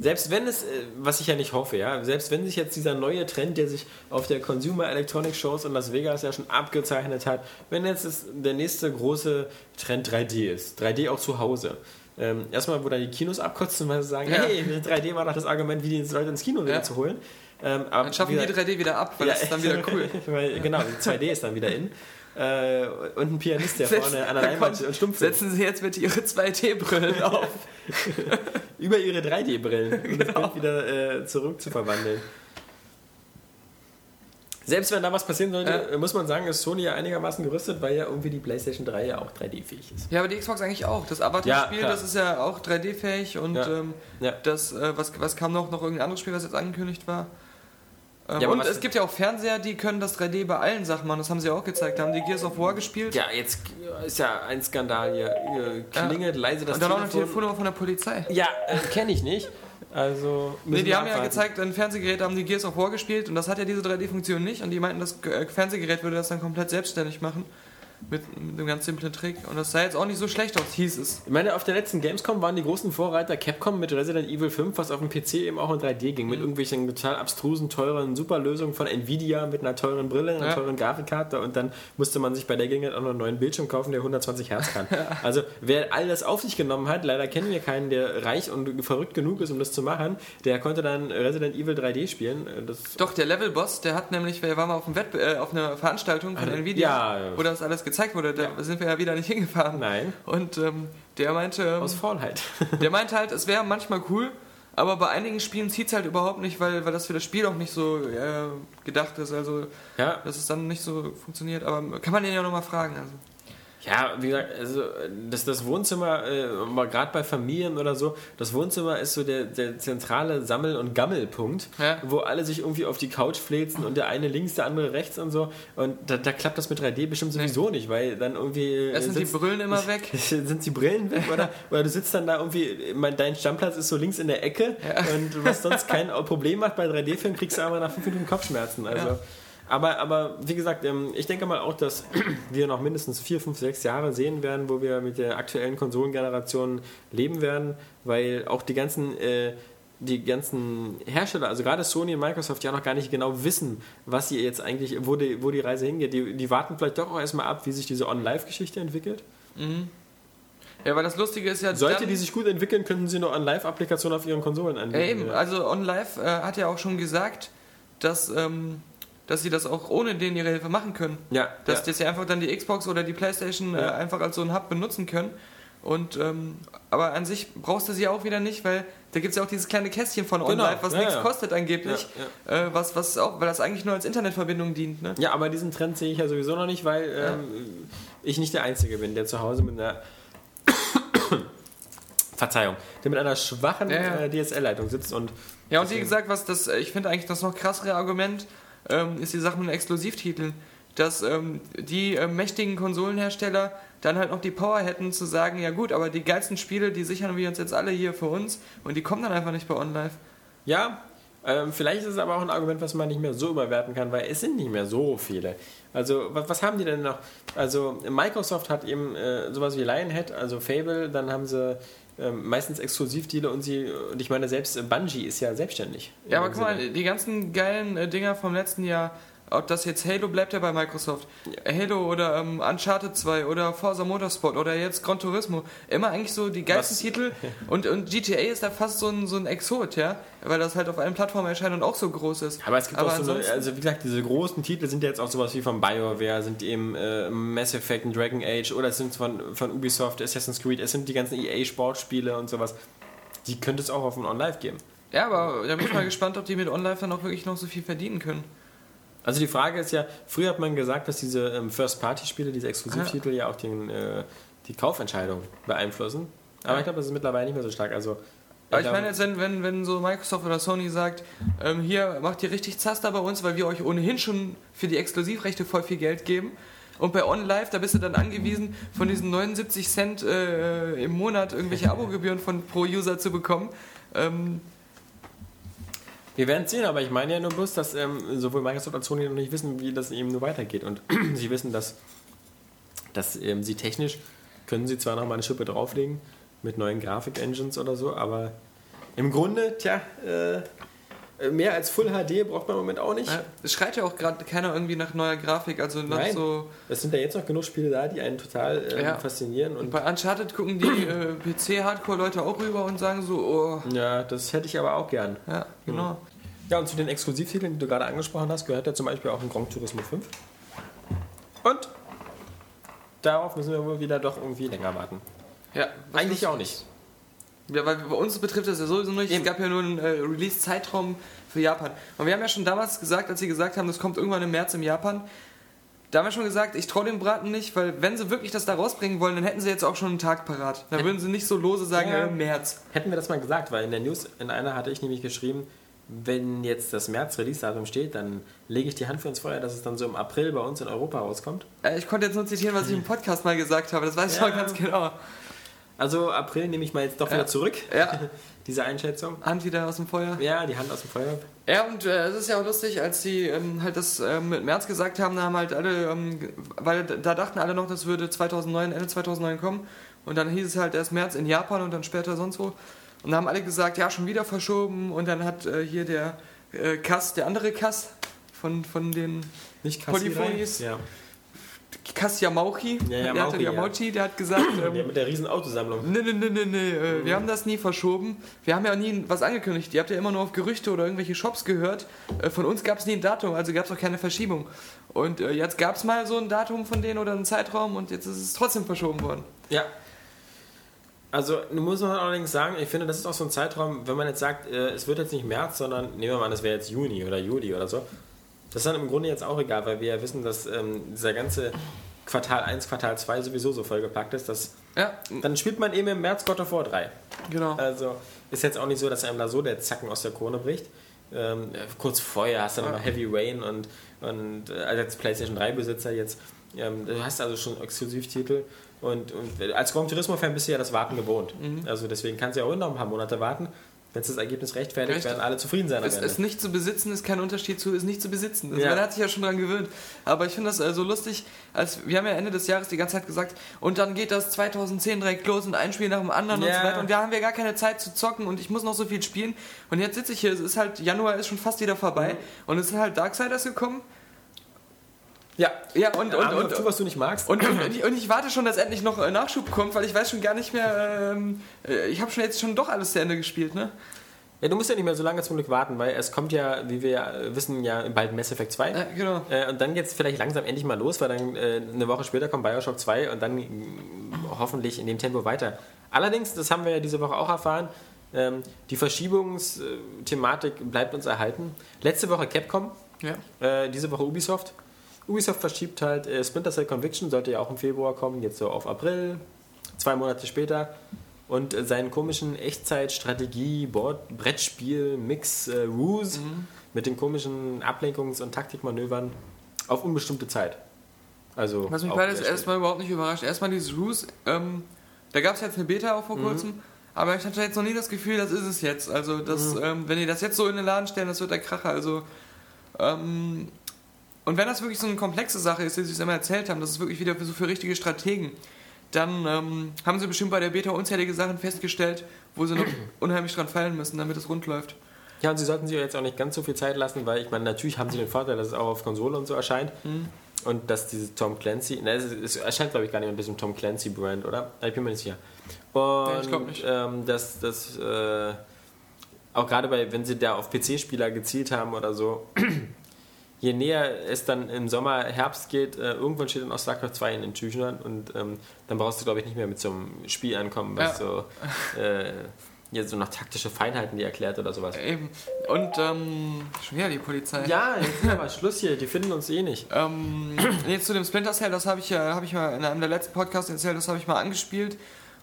selbst wenn es, äh, was ich ja nicht hoffe, ja, selbst wenn sich jetzt dieser neue Trend, der sich auf der Consumer Electronic Shows in Las Vegas ja schon abgezeichnet hat, wenn jetzt es der nächste große Trend 3D ist, 3D auch zu Hause. Ähm, erstmal, wo dann die Kinos abkotzen, weil sie sagen, Ja. hey, 3D war doch das Argument, wie die Leute ins Kino wieder Ja. zu holen. Ähm, aber Dann schaffen wie die gesagt- 3D wieder ab, weil das ist dann wieder cool. weil, genau, 2D ist dann wieder in. Äh, und ein Pianist, der vorne an der Leinwand und stumpf. Setzen Sie jetzt bitte Ihre 2D-Brillen auf. über ihre 3D-Brillen, um das Genau. Bild wieder äh, zurück zu verwandeln. Selbst wenn da was passieren sollte, äh, muss man sagen, ist Sony ja einigermaßen gerüstet, weil ja irgendwie die PlayStation 3 ja auch 3D-fähig ist. Ja, aber die Xbox eigentlich auch. Das Avatar-Spiel, Ja, das ist ja auch 3D-fähig und Ja. ähm, Ja. das, äh, was, was kam noch? Noch irgendein anderes Spiel, was jetzt angekündigt war? Ja, und es gibt ja auch Fernseher, die können das 3D bei allen Sachen machen. Das haben sie auch gezeigt. Da haben die Gears of War gespielt. Ja, jetzt ist ja ein Skandal hier. Klingelt leise das und dann auch noch Telefon. Telefonnummer von der Polizei. Ja, äh, kenne ich nicht. Also, Nee, die haben ja gezeigt, ein Fernsehgerät haben die Gears of War gespielt und das hat ja diese 3D-Funktion nicht und die meinten, das äh, Fernsehgerät würde das dann komplett selbstständig machen. Mit, mit einem ganz simplen Trick. Und das sah jetzt auch nicht so schlecht aus, hieß es. Ich meine, auf der letzten Gamescom waren die großen Vorreiter Capcom mit Resident Evil 5, was auf dem PC eben auch in 3D ging, Mhm. mit irgendwelchen total abstrusen, teuren Superlösungen von Nvidia mit einer teuren Brille, einer Ja. teuren Grafikkarte und dann musste man sich bei der Gelegenheit auch noch einen neuen Bildschirm kaufen, der 120 Hertz kann. Also, wer all das auf sich genommen hat, leider kennen wir keinen, der reich und verrückt genug ist, um das zu machen, der konnte dann Resident Evil 3D spielen. Das Doch, der Levelboss, der hat nämlich, wir waren mal auf, einem Wettbe äh, auf einer Veranstaltung von Also, Nvidia, ja. wo das alles gezeigt wurde. Da sind wir ja wieder nicht hingefahren. Nein, Und ähm, der meinte, ähm, aus Faulheit. der meinte halt, es wäre manchmal cool, aber bei einigen Spielen zieht es halt überhaupt nicht, weil, weil das für das Spiel auch nicht so äh, gedacht ist. Also, Ja, dass es dann nicht so funktioniert. Aber kann man den ja nochmal fragen. Also. Ja, wie gesagt, also das, das Wohnzimmer, äh, gerade bei Familien oder so, das Wohnzimmer ist so der, der zentrale Sammel- und Gammelpunkt, Ja. wo alle sich irgendwie auf die Couch fläzen und der eine links, der andere rechts und so. Und da, da klappt das mit 3D bestimmt sowieso nicht, weil dann irgendwie. äh, Erst sind die sitzt- Brillen immer weg. Sind die Brillen weg oder, oder du sitzt dann da irgendwie, mein, dein Stammplatz ist so links in der Ecke und was sonst kein Problem macht bei 3D-Filmen, kriegst du aber nach fünf Minuten Kopfschmerzen. Also. Ja. Aber, aber wie gesagt, ähm, ich denke mal auch, dass wir noch mindestens vier, fünf, sechs Jahre sehen werden, wo wir mit der aktuellen Konsolengeneration leben werden, weil auch die ganzen, äh, die ganzen Hersteller, also gerade Sony und Microsoft, ja noch gar nicht genau wissen, was sie jetzt eigentlich, wo die, wo die Reise hingeht. Die, die warten vielleicht doch auch erstmal ab, wie sich diese On-Live-Geschichte entwickelt. Ja, weil das Lustige ist ja. Sollte die sich gut entwickeln, könnten sie noch an Live-Applikationen auf ihren Konsolen Ja, anbieten. eben, also OnLive äh, hat ja auch schon gesagt, dass, ähm, dass sie das auch ohne denen ihre Hilfe machen können. ja, Dass, ja. dass sie einfach dann die Xbox oder die Playstation äh, Ja. einfach als so einen Hub benutzen können. Und ähm, aber an sich brauchst du sie auch wieder nicht, weil da gibt es ja auch dieses kleine Kästchen von Genau, OnLive, was ja, nichts ja. kostet angeblich. Äh, was, was auch, weil das eigentlich nur als Internetverbindung dient. Ne? Ja, aber diesen Trend sehe ich ja sowieso noch nicht, weil ähm, ich nicht der Einzige bin, der zu Hause mit einer Verzeihung, der mit einer schwachen Ja, ja. äh, DSL-Leitung sitzt und Ja, und wie gesagt, was das, ich finde eigentlich das noch krassere Argument ähm, ist die Sache mit den Exklusivtiteln. Dass ähm, die äh, mächtigen Konsolenhersteller dann halt noch die Power hätten zu sagen, ja gut, aber die geilsten Spiele, die sichern wir uns jetzt alle hier für uns und die kommen dann einfach nicht bei OnLive. Ja, ähm, vielleicht ist es aber auch ein Argument, was man nicht mehr so überwerten kann, weil es sind nicht mehr so viele. Also, was, was haben die denn noch? Also, Microsoft hat eben äh, sowas wie Lionhead, also Fable, dann haben sie ähm, meistens Exklusivdeale und sie, und ich meine, selbst Bungie ist ja selbstständig. Ja, aber guck mal, die ganzen geilen äh, Dinger vom letzten Jahr, ob das jetzt Halo bleibt ja bei Microsoft, Halo oder ähm, Uncharted 2 oder Forza Motorsport oder jetzt Gran Turismo, immer eigentlich so die geilsten Was- Titel und, und GTA ist da fast so ein, so ein Exot, ja, weil das halt auf allen Plattformen erscheint und auch so groß ist. Aber es gibt Aber auch so also wie gesagt, diese großen Titel sind ja jetzt auch sowas wie von BioWare, sind eben äh, Mass Effect und Dragon Age oder es sind von, von Ubisoft, Assassin's Creed, es sind die ganzen EA-Sportspiele und sowas. Die könnte es auch auf dem On-Live geben. Ja, aber da bin ich mal gespannt, ob die mit OnLive dann auch wirklich noch so viel verdienen können. Also die Frage ist ja, früher hat man gesagt, dass diese ähm, First-Party-Spiele, diese Exklusivtitel ja auch den, äh, die Kaufentscheidung beeinflussen. Aber Ja. ich glaube, das ist mittlerweile nicht mehr so stark. Also, Aber ich meine jetzt, wenn, wenn, wenn so Microsoft oder Sony sagt, ähm, hier macht ihr richtig Zaster bei uns, weil wir euch ohnehin schon für die Exklusivrechte voll viel Geld geben. Und bei OnLive, da bist du dann angewiesen, von diesen 79 Cent äh, im Monat irgendwelche Abogebühren von pro User zu bekommen. Ähm, Wir werden es sehen, aber ich meine ja nur bloß, dass ähm, sowohl Microsoft als Sony noch nicht wissen, wie das eben nur weitergeht. Und sie wissen, dass, dass ähm, sie technisch können sie zwar noch mal eine Schippe drauflegen mit neuen Grafik-Engines oder so, aber im Grunde, tja, äh, mehr als Full HD braucht man im Moment auch nicht. äh, es schreit ja auch gerade keiner irgendwie nach neuer Grafik, also nach Nein. so. Es sind ja jetzt noch genug Spiele da, die einen total ähm, Ja. faszinieren. Und Und bei Uncharted gucken die äh, PC-Hardcore-Leute auch rüber und sagen so, oh, ja, das hätte ich aber auch gern. ja, genau. Ja, und zu den Exklusivtiteln, die du gerade angesprochen hast, gehört ja zum Beispiel auch ein Gran Turismo 5. Und darauf müssen wir wohl wieder doch irgendwie länger warten. Ja, Eigentlich auch nicht. Ja, weil bei uns betrifft das ja sowieso nicht. Es gab ja nur einen äh, Release-Zeitraum für Japan. Und wir haben ja schon damals gesagt, als sie gesagt haben, das kommt irgendwann im März im Japan, da haben wir schon gesagt, ich traue dem Braten nicht, weil wenn sie wirklich das da rausbringen wollen, dann hätten sie jetzt auch schon einen Tag parat. Dann würden sie nicht so lose sagen, Ja. äh, März. Hätten wir das mal gesagt, weil in der News, in einer hatte ich nämlich geschrieben, wenn jetzt das März-Release-Datum steht, dann lege ich die Hand für ins Feuer, dass es dann so im April bei uns in Europa rauskommt. Äh, ich konnte jetzt nur zitieren, was ich im Podcast mal gesagt habe. Das weiß ich Ja. noch ganz genau. Also April nehme ich mal jetzt doch wieder Ja. zurück, Ja, diese Einschätzung. Hand wieder aus dem Feuer. Ja, die Hand aus dem Feuer. Ja, und äh, es ist ja auch lustig, als sie ähm, halt das ähm, mit März gesagt haben, da haben halt alle, ähm, weil da dachten alle noch, das würde 2009, Ende 2009 kommen. Und dann hieß es halt erst März in Japan und dann später sonst wo. Und da haben alle gesagt, ja, schon wieder verschoben. Und dann hat äh, hier der äh, Kass, der andere Kass von, von den Nicht Polyphonies. Ja. Kass Yamauchi, Ja, der, Yamauchi, hatte ja. Yamauchi, der hat gesagt, ähm, ja, mit der riesen Autosammlung. Nee, nee, nee, nee, nee. äh, Wir haben das nie verschoben. Wir haben ja auch nie was angekündigt. Ihr habt ja immer nur auf Gerüchte oder irgendwelche Shops gehört. Äh, Von uns gab es nie ein Datum, also gab es auch keine Verschiebung. Und äh, jetzt gab es mal so ein Datum von denen oder einen Zeitraum und jetzt ist es trotzdem verschoben worden. Ja. Also, nun muss man allerdings sagen, ich finde, das ist auch so ein Zeitraum, wenn man jetzt sagt, äh, es wird jetzt nicht März, sondern nehmen wir mal an, das wäre jetzt Juni oder Juli oder so. Das ist dann im Grunde jetzt auch egal, weil wir ja wissen, dass ähm, dieser ganze Quartal 1, Quartal 2 sowieso so vollgepackt ist, dass Ja, dann spielt man eben im März God of War 3. genau. Also ist jetzt auch nicht so, dass einem da so der Zacken aus der Krone bricht. Ähm, kurz vorher hast du dann Ja. mal Heavy Rain und, und äh, als PlayStation 3 Besitzer jetzt, ähm, du hast also schon Exklusivtitel und, und als Gran Turismo-Fan bist du ja das Warten gewohnt. Mhm. Also deswegen kannst du ja auch noch ein paar Monate warten. Wenn es das Ergebnis rechtfertigt, Richtig. werden alle zufrieden sein. Es, es nicht zu besitzen ist kein Unterschied zu es nicht zu besitzen. Also Ja. Man hat sich ja schon dran gewöhnt. Aber ich finde das äh, so lustig, als wir haben ja Ende des Jahres die ganze Zeit gesagt, und dann geht das 2010 direkt los und ein Spiel nach dem anderen und Ja. so weiter. Und da haben wir gar keine Zeit zu zocken und ich muss noch so viel spielen. Und jetzt sitze ich hier, es ist halt, Januar ist schon fast wieder vorbei Mhm. und es sind halt Darksiders gekommen. Ja, Ja, und, und, und, Two, was du nicht magst. Und, und, ich- und ich warte schon, dass endlich noch äh, Nachschub kommt, weil ich weiß schon gar nicht mehr. Ähm, äh, ich habe schon jetzt schon doch alles zu Ende gespielt, ne? ja, du musst ja nicht mehr so lange zum Glück warten, weil es kommt ja, wie wir ja wissen, ja bald Mass Effect 2. Ja, genau. Äh, und dann geht es vielleicht langsam endlich mal los, weil dann äh, eine Woche später kommt Bioshock 2 und dann mm, hoffentlich in dem Tempo weiter. Allerdings, das haben wir ja diese Woche auch erfahren, ähm, die Verschiebungsthematik bleibt uns erhalten. Letzte Woche Capcom, Ja. äh, diese Woche Ubisoft. Ubisoft verschiebt halt äh, Splinter Cell Conviction, sollte ja auch im Februar kommen, jetzt so auf April, zwei Monate später. Und äh, seinen komischen Echtzeit-Strategie-Brettspiel-Mix äh, Ruse mit den komischen Ablenkungs- und Taktikmanövern auf unbestimmte Zeit. Also Was mich beides erstmal überhaupt nicht überrascht. Erstmal dieses Ruse, ähm, da gab es jetzt eine Beta auch vor kurzem, aber ich hatte jetzt noch nie das Gefühl, das ist es jetzt. Also, das, ähm, wenn die das jetzt so in den Laden stellen, das wird der Kracher. Also, ähm, und wenn das wirklich so eine komplexe Sache ist, die sie es immer erzählt haben, das ist wirklich wieder für, so für richtige Strategen, dann ähm, haben sie bestimmt bei der Beta unzählige Sachen festgestellt, wo sie noch unheimlich dran fallen müssen, damit es rund läuft. Ja, und sie sollten sich jetzt auch nicht ganz so viel Zeit lassen, weil ich meine, natürlich haben sie den Vorteil, dass es auch auf Konsole und so erscheint. Und dass diese Tom Clancy, ne, es, es erscheint glaube ich gar nicht mit diesem Tom Clancy Brand, oder? Ich bin mir nicht sicher. Und ich glaub nicht. Ähm, dass das äh, auch gerade bei, wenn sie da auf PC-Spieler gezielt haben oder so, je näher es dann im Sommer, Herbst geht, äh, irgendwann steht dann auch StarCraft 2 in den Tüchern und ähm, dann brauchst du glaube ich nicht mehr mit so einem Spiel ankommen, was Ja. so äh, jetzt so noch taktische Feinheiten die erklärt oder sowas. Eben. Und ähm, schon wieder die Polizei. Ja, jetzt ist aber Schluss hier, die finden uns eh nicht. Ähm, jetzt zu dem Splinter Cell, das habe ich ja, habe ich mal in einem der letzten Podcasts erzählt, das habe ich mal angespielt.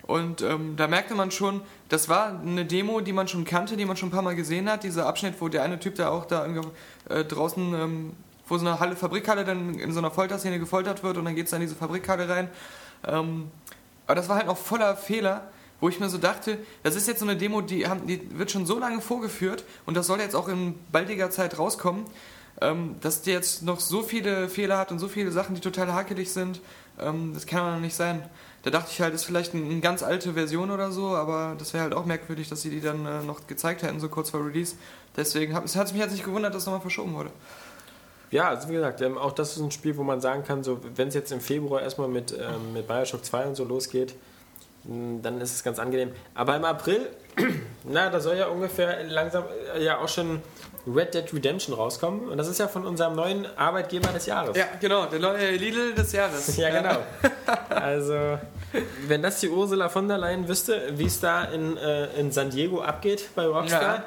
Und ähm, da merkte man schon, das war eine Demo, die man schon kannte, die man schon ein paar Mal gesehen hat. Dieser Abschnitt, wo der eine Typ da auch da äh, draußen, ähm, wo so eine Halle, Fabrikhalle dann in so einer Folterszene gefoltert wird und dann geht es da in diese Fabrikhalle rein. Ähm, aber das war halt auch voller Fehler, wo ich mir so dachte, das ist jetzt so eine Demo, die, haben, die wird schon so lange vorgeführt und das soll jetzt auch in baldiger Zeit rauskommen, ähm, dass die jetzt noch so viele Fehler hat und so viele Sachen, die total hakelig sind. Ähm, das kann doch nicht sein. Da dachte ich halt, ist vielleicht eine, ganz alte Version oder so, aber das wäre halt auch merkwürdig, dass sie die dann äh, noch gezeigt hätten, so kurz vor Release. Deswegen hat es hat mich jetzt nicht gewundert, dass es nochmal verschoben wurde. Ja, also wie gesagt, ähm, auch das ist ein Spiel, wo man sagen kann, so wenn es jetzt im Februar erstmal mit, ähm, mit Bioshock 2 und so losgeht, mh, dann ist es ganz angenehm. Aber im April, na, da soll ja ungefähr langsam äh, ja auch schon Red Dead Redemption rauskommen. Und das ist ja von unserem neuen Arbeitgeber des Jahres. Ja, genau, der neue Lidl des Jahres. Ja, genau. Also, wenn das die Ursula von der Leyen wüsste, wie es da in, äh, in San Diego abgeht bei Rockstar, Ja.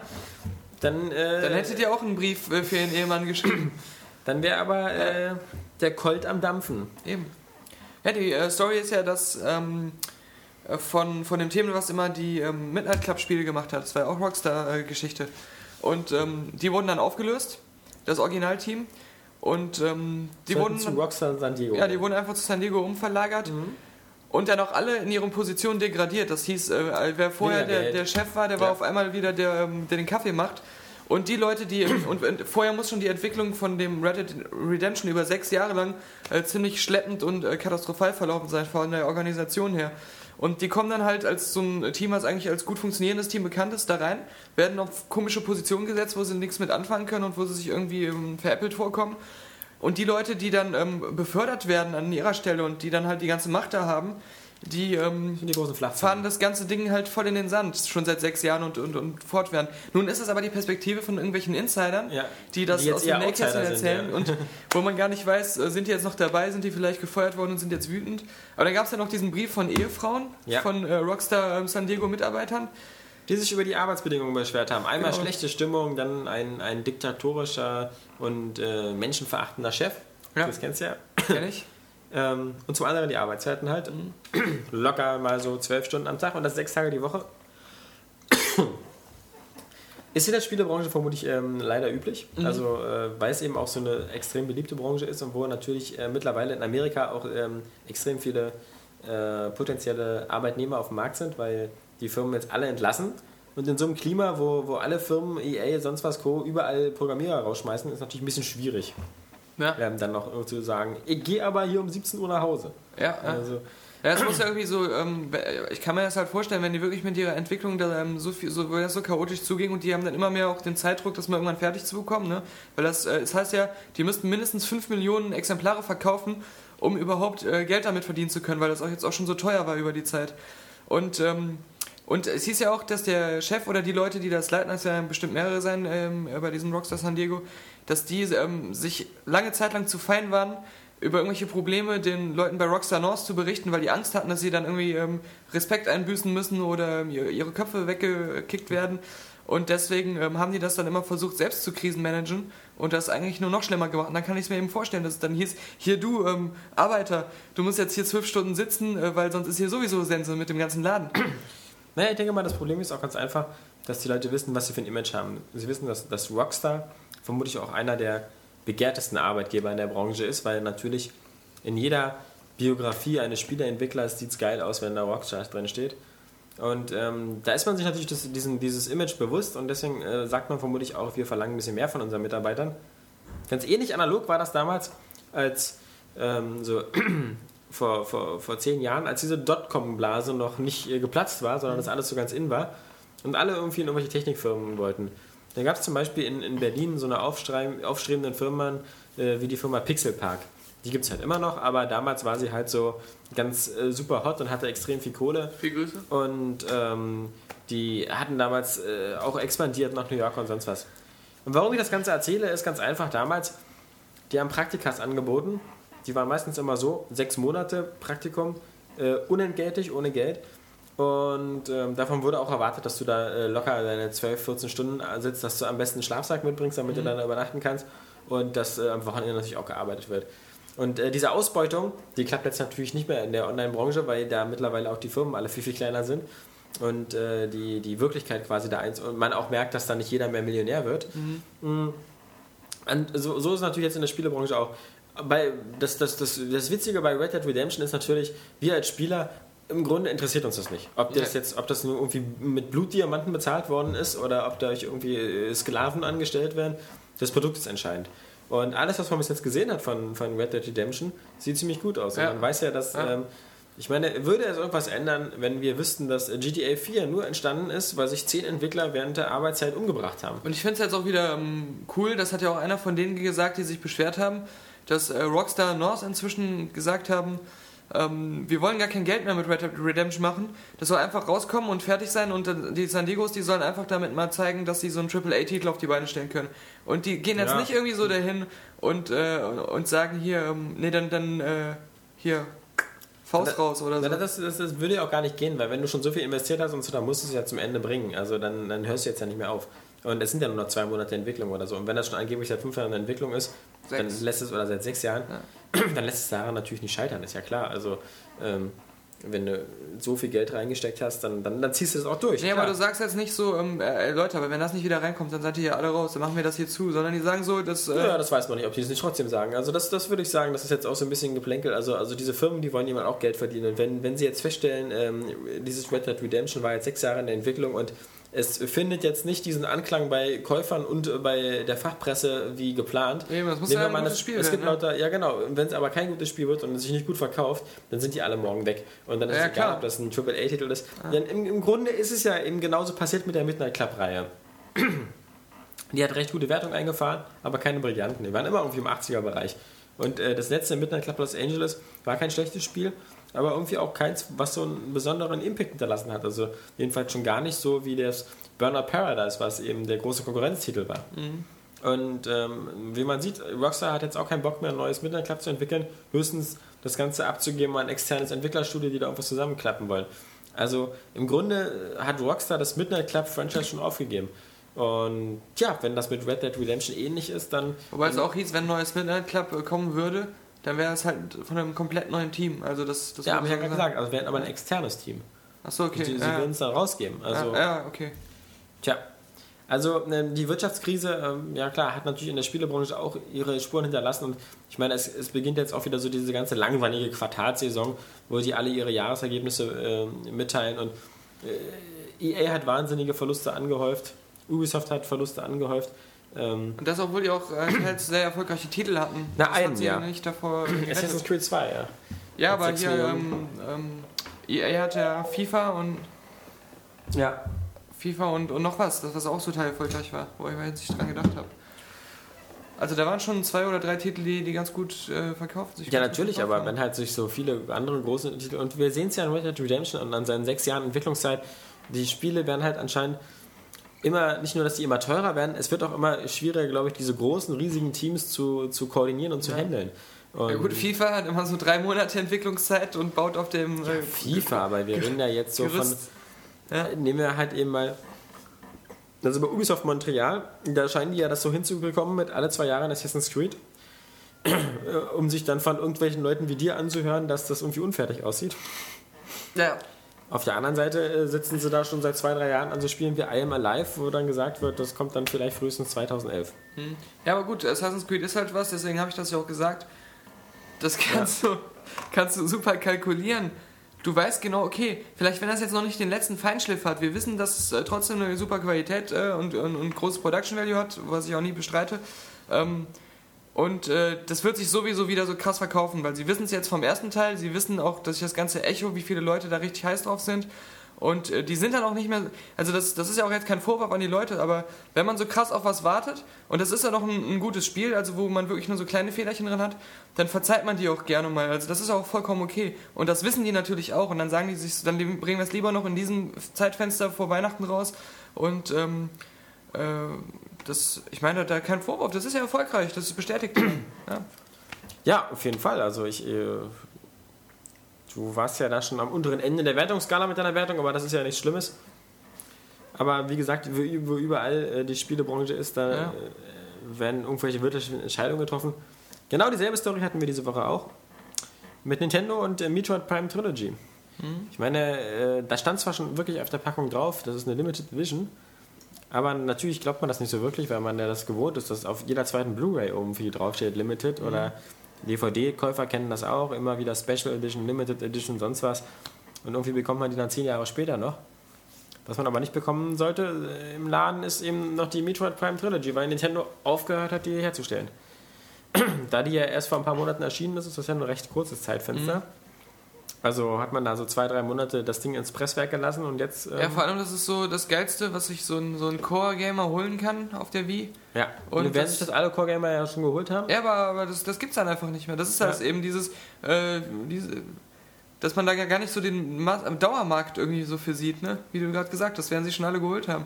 dann, äh, Dann hättet ihr auch einen Brief äh, für ihren Ehemann geschrieben. dann wäre aber äh, der Colt am Dampfen. Eben. Ja, die äh, Story ist ja, dass ähm, äh, von, von dem Thema, was immer die ähm, Midnight Club Spiele gemacht hat, das war ja auch Rockstar-Geschichte. Und ähm, die wurden dann aufgelöst, das Originalteam. Und ähm, die Sollten wurden zu Rockstar San Diego. ja, die wurden einfach zu San Diego umverlagert. Mhm. Und dann auch alle in ihren Positionen degradiert. Das hieß, äh, wer vorher der, der Chef war, der war Ja. auf einmal wieder der, ähm, der den Kaffee macht. Und die Leute, die. Und, und vorher muss schon die Entwicklung von dem Red Dead Redemption über sechs Jahre lang äh, ziemlich schleppend und äh, katastrophal verlaufen sein, von der Organisation her. Und die kommen dann halt als so ein Team, was eigentlich als gut funktionierendes Team bekannt ist, da rein, werden auf komische Positionen gesetzt, wo sie nichts mit anfangen können und wo sie sich irgendwie ähm, veräppelt vorkommen. Und die Leute, die dann ähm, befördert werden an ihrer Stelle und die dann halt die ganze Macht da haben, die ähm, die fahren das ganze Ding halt voll in den Sand, schon seit sechs Jahren und, und, und fortwährend. Nun ist es aber die Perspektive von irgendwelchen Insidern, Ja, die das die aus dem Nähkästchen sind, erzählen ja. und wo man gar nicht weiß, äh, sind die jetzt noch dabei, sind die vielleicht gefeuert worden und sind jetzt wütend. Aber dann gab es ja noch diesen Brief von Ehefrauen, Ja. von äh, Rockstar ähm, San Diego Mitarbeitern. die sich über die Arbeitsbedingungen beschwert haben. Einmal Genau. schlechte Stimmung, dann ein, ein diktatorischer und äh, menschenverachtender Chef. Ja. Das kennst du ja. Kenn ich. Ähm, und zum anderen die Arbeitszeiten halt. Locker mal so zwölf Stunden am Tag und das sechs Tage die Woche. Ist in der Spielebranche vermutlich ähm, leider üblich. Also, äh, weil es eben auch so eine extrem beliebte Branche ist und wo natürlich äh, mittlerweile in Amerika auch ähm, extrem viele äh, potenzielle Arbeitnehmer auf dem Markt sind, weil die Firmen jetzt alle entlassen. Und in so einem Klima, wo, wo alle Firmen, EA, sonst was, Co., überall Programmierer rausschmeißen, ist natürlich ein bisschen schwierig, Ja, ähm, dann noch zu sagen, ich gehe aber hier um 17 Uhr nach Hause. ja. Also, Ja, es muss ja irgendwie so, ähm, ich kann mir das halt vorstellen, wenn die wirklich mit ihrer Entwicklung da ähm, so viel, so, das so chaotisch zuging und die haben dann immer mehr auch den Zeitdruck, das mal irgendwann fertig zu bekommen, ne? Weil das, äh, das heißt ja, die müssten mindestens 5 Millionen Exemplare verkaufen, um überhaupt äh, Geld damit verdienen zu können, weil das auch jetzt auch schon so teuer war über die Zeit. Und, ähm, und es hieß ja auch, dass der Chef oder die Leute, die das leiten, das werden bestimmt mehrere sein ähm, bei diesem Rockstar San Diego, dass die ähm, sich lange Zeit lang zu fein waren, über irgendwelche Probleme den Leuten bei Rockstar North zu berichten, weil die Angst hatten, dass sie dann irgendwie ähm, Respekt einbüßen müssen oder ähm, ihre Köpfe weggekickt werden. Und deswegen ähm, haben die das dann immer versucht, selbst zu krisenmanagen und das eigentlich nur noch schlimmer gemacht. Und dann kann ich es mir eben vorstellen, dass es dann hieß, hier du, ähm, Arbeiter, du musst jetzt hier zwölf Stunden sitzen, äh, weil sonst ist hier sowieso Sense mit dem ganzen Laden. Naja, ich denke mal, das Problem ist auch ganz einfach, dass die Leute wissen, was sie für ein Image haben. Sie wissen, dass, dass Rockstar vermutlich auch einer der begehrtesten Arbeitgeber in der Branche ist, weil natürlich in jeder Biografie eines Spieleentwicklers sieht es geil aus, wenn da Rockstar drin steht. Und ähm, da ist man sich natürlich das, diesen, dieses Image bewusst und deswegen äh, sagt man vermutlich auch, wir verlangen ein bisschen mehr von unseren Mitarbeitern. Ganz ähnlich analog war das damals, als ähm, so vor, vor, vor zehn Jahren, als diese Dotcom-Blase noch nicht äh, geplatzt war, sondern das alles so ganz in war und alle irgendwie in irgendwelche Technikfirmen wollten. Da gab es zum Beispiel in, in Berlin so eine aufstrebende Firma äh, wie die Firma Pixelpark. Die gibt es halt immer noch, aber damals war sie halt so ganz äh, super hot und hatte extrem viel Kohle. Viel Grüße. Und ähm, die hatten damals äh, auch expandiert nach New York und sonst was. Und warum ich das Ganze erzähle, ist ganz einfach. Damals, die haben Praktikas angeboten. Die waren meistens immer so, sechs Monate Praktikum, äh, unentgeltlich, ohne Geld. Und ähm, davon wurde auch erwartet, dass du da äh, locker deine 12, 14 Stunden sitzt, dass du am besten einen Schlafsack mitbringst, damit mhm. du dann übernachten kannst. Und dass äh, am Wochenende natürlich auch gearbeitet wird. Und äh, diese Ausbeutung, die klappt jetzt natürlich nicht mehr in der Online-Branche, weil da mittlerweile auch die Firmen alle viel, viel kleiner sind. Und äh, die, die Wirklichkeit quasi da eins. Und man auch merkt, dass da nicht jeder mehr Millionär wird. Mhm. mhm. Und so, so ist es natürlich jetzt in der Spielebranche auch. Bei, das, das, das, das Witzige bei Red Dead Redemption ist natürlich, wir als Spieler im Grunde interessiert uns das nicht. Ob das jetzt, ob das nur irgendwie mit Blutdiamanten bezahlt worden ist oder ob da irgendwie äh, Sklaven angestellt werden, das Produkt ist entscheidend. Und alles, was man bis jetzt gesehen hat von, von Red Dead Redemption, sieht ziemlich gut aus. Ja. Und man weiß ja, dass. Ja. Ähm, ich meine, würde es irgendwas ändern, wenn wir wüssten, dass GTA 4 nur entstanden ist, weil sich zehn Entwickler während der Arbeitszeit umgebracht haben? Und ich finde es jetzt auch wieder ähm, cool, das hat ja auch einer von denen gesagt, die sich beschwert haben, dass äh, Rockstar North inzwischen gesagt haben, ähm, wir wollen gar kein Geld mehr mit Red Dead Redemption machen. Das soll einfach rauskommen und fertig sein und die San Diegos, die sollen einfach damit mal zeigen, dass sie so einen AAA-Titel auf die Beine stellen können. Und die gehen jetzt ja. nicht irgendwie so dahin und, äh, und sagen hier, ähm, nee, dann, dann äh, hier, Faust das, raus oder so. Das, das, das, würde ja auch gar nicht gehen, weil wenn du schon so viel investiert hast und so, dann musst du es ja zum Ende bringen. Also dann, dann hörst du jetzt ja nicht mehr auf. Und es sind ja nur noch zwei Monate Entwicklung oder so. Und wenn das schon angeblich seit fünf Jahren Entwicklung ist, sechs. dann lässt es, oder seit sechs Jahren, ja. dann lässt es daran natürlich nicht scheitern, ist ja klar. Also, ähm, wenn du so viel Geld reingesteckt hast, dann, dann, dann ziehst du es auch durch. Nee, klar. aber du sagst jetzt nicht so, ähm, äh, Leute, aber wenn das nicht wieder reinkommt, dann seid ihr hier alle raus, dann machen wir das hier zu, sondern die sagen so, dass. Äh ja, das weiß man nicht, ob die es nicht trotzdem sagen. Also, das, das würde ich sagen, das ist jetzt auch so ein bisschen Geplänkel. Also, also diese Firmen, die wollen jemand auch Geld verdienen. Und wenn, wenn sie jetzt feststellen, ähm, dieses Red Dead Redemption war jetzt sechs Jahre in der Entwicklung und es findet jetzt nicht diesen Anklang bei Käufern und bei der Fachpresse wie geplant. Eben, das muss ja ein gutes Spiel Es gibt ne? lauter, ja genau, wenn es aber kein gutes Spiel wird und es sich nicht gut verkauft, dann sind die alle morgen weg. Und dann ist ja, es egal, klar. ob das ein AAA-Titel ist. Ah. Denn im, im, Grunde ist es ja eben genauso passiert mit der Midnight Club-Reihe. Die hat recht gute Wertung eingefahren, aber keine brillanten. Die waren immer irgendwie im 80er-Bereich. Und äh, das letzte Midnight Club Los Angeles war kein schlechtes Spiel, aber irgendwie auch keins, was so einen besonderen Impact hinterlassen hat. Also jedenfalls schon gar nicht so wie das Burnout Paradise, was eben der große Konkurrenztitel war. Mhm. Und ähm, wie man sieht, Rockstar hat jetzt auch keinen Bock mehr, ein neues Midnight Club zu entwickeln, höchstens das Ganze abzugeben an ein externes Entwicklerstudio, die da irgendwas zusammenklappen wollen. Also im Grunde hat Rockstar das Midnight Club Franchise schon aufgegeben. Und ja, wenn das mit Red Dead Redemption ähnlich ist, dann. Wobei es auch hieß, wenn ein neues Midnight Club äh, kommen würde, dann wäre es halt von einem komplett neuen Team. Also das, das ja, habe ich ja gerade gesagt. Also wären aber ein externes Team. Achso, okay. Sie, sie ja. würden es dann rausgeben. Also, ja, ja, okay. Tja. Also ähm, die Wirtschaftskrise, ähm, ja klar, hat natürlich in der Spielebranche auch ihre Spuren hinterlassen und ich meine, es, es beginnt jetzt auch wieder so diese ganze langweilige Quartalsaison, wo sie alle ihre Jahresergebnisse äh, mitteilen und äh, EA hat wahnsinnige Verluste angehäuft, Ubisoft hat Verluste angehäuft. Ähm, und das, obwohl die auch äh, sehr erfolgreiche Titel hatten. Na, einen, ja. Nicht davor Assassin's Creed 2, ja. Ja, Mit aber hier, ähm, ähm, EA hat ja FIFA und Ja. FIFA und, und noch was, das was auch total erfolgreich war, wo ich mir jetzt nicht dran gedacht habe. Also da waren schon zwei oder drei Titel, die, die ganz gut äh, verkauft sich Ja, natürlich, verkauft aber haben. wenn halt sich so viele andere große Titel. Und wir sehen es ja in Red Dead Redemption und an seinen sechs Jahren Entwicklungszeit, die Spiele werden halt anscheinend immer, nicht nur, dass die immer teurer werden, es wird auch immer schwieriger, glaube ich, diese großen, riesigen Teams zu, zu koordinieren und zu handeln. Und Ja gut, FIFA hat immer so drei Monate Entwicklungszeit und baut auf dem äh, FIFA, aber wir reden ja jetzt so von. Gerüst. Ja. Nehmen wir halt eben mal. Also bei Ubisoft Montreal, da scheinen die ja das so hinzubekommen mit alle zwei Jahren Assassin's Creed, äh, um sich dann von irgendwelchen Leuten wie dir anzuhören, dass das irgendwie unfertig aussieht. Ja, Auf der anderen Seite äh, sitzen sie da schon seit zwei, drei Jahren an so Spielen wie I Am Alive, wo dann gesagt wird, das kommt dann vielleicht frühestens 2011. Ja, aber gut, Assassin's Creed ist halt was, deswegen habe ich das ja auch gesagt. Das kannst, du, kannst du super kalkulieren. Du weißt genau, okay, vielleicht wenn das jetzt noch nicht den letzten Feinschliff hat, wir wissen, dass es äh, trotzdem eine super Qualität äh, und, und, und großes Production Value hat, was ich auch nie bestreite. Ähm, und äh, das wird sich sowieso wieder so krass verkaufen, weil sie wissen es jetzt vom ersten Teil, sie wissen auch, dass sich das ganze Echo, wie viele Leute da richtig heiß drauf sind. Und äh, die sind dann auch nicht mehr, also das, das ist ja auch jetzt kein Vorwurf an die Leute, aber wenn man so krass auf was wartet, und das ist ja noch ein, ein gutes Spiel, also wo man wirklich nur so kleine Fehlerchen drin hat, dann verzeiht man die auch gerne mal. Also das ist auch vollkommen okay. Und das wissen die natürlich auch. Und dann sagen die sich, dann bringen wir es lieber noch in diesem Zeitfenster vor Weihnachten raus. Und ähm, äh, das, ich meine, da kein Vorwurf, das ist ja erfolgreich, das ist bestätigt. ja. Ja, auf jeden Fall. Also ich. Äh, du warst ja da schon am unteren Ende der Wertungsskala mit deiner Wertung, aber das ist ja nichts Schlimmes. Aber wie gesagt, wo überall äh, die Spielebranche ist, da Ja. äh, werden irgendwelche wirtschaftlichen Entscheidungen getroffen. Genau dieselbe Story hatten wir diese Woche auch. Mit Nintendo und Metroid Prime Trilogy. Ich meine, da stand zwar schon wirklich auf der Packung drauf, das ist eine Limited Vision, aber natürlich glaubt man das nicht so wirklich, weil man ja das gewohnt ist, dass auf jeder zweiten Blu-ray irgendwie draufsteht Limited oder DVD-Käufer kennen das auch, immer wieder Special Edition, Limited Edition, sonst was. Und irgendwie bekommt man die dann zehn Jahre später noch. Was man aber nicht bekommen sollte äh, im Laden ist eben noch die Metroid Prime Trilogy, weil Nintendo aufgehört hat, die herzustellen. da die ja erst vor ein paar Monaten erschienen ist, ist das ja ein recht kurzes Zeitfenster. Also hat man da so zwei, drei Monate das Ding ins Presswerk gelassen und jetzt. Ähm, ja, vor allem, das ist so das Geilste, was sich so ein, so ein Core-Gamer holen kann auf der Wii. ja. und Und wer das- sich das alle Core Gamer ja schon geholt haben. Ja, aber, aber das, das gibt's dann einfach nicht mehr. Das ist halt Ja. eben dieses, äh, diese, dass man da ja gar nicht so den Ma Dauermarkt irgendwie so für sieht, ne? Wie du gerade gesagt hast, werden sie schon alle geholt haben.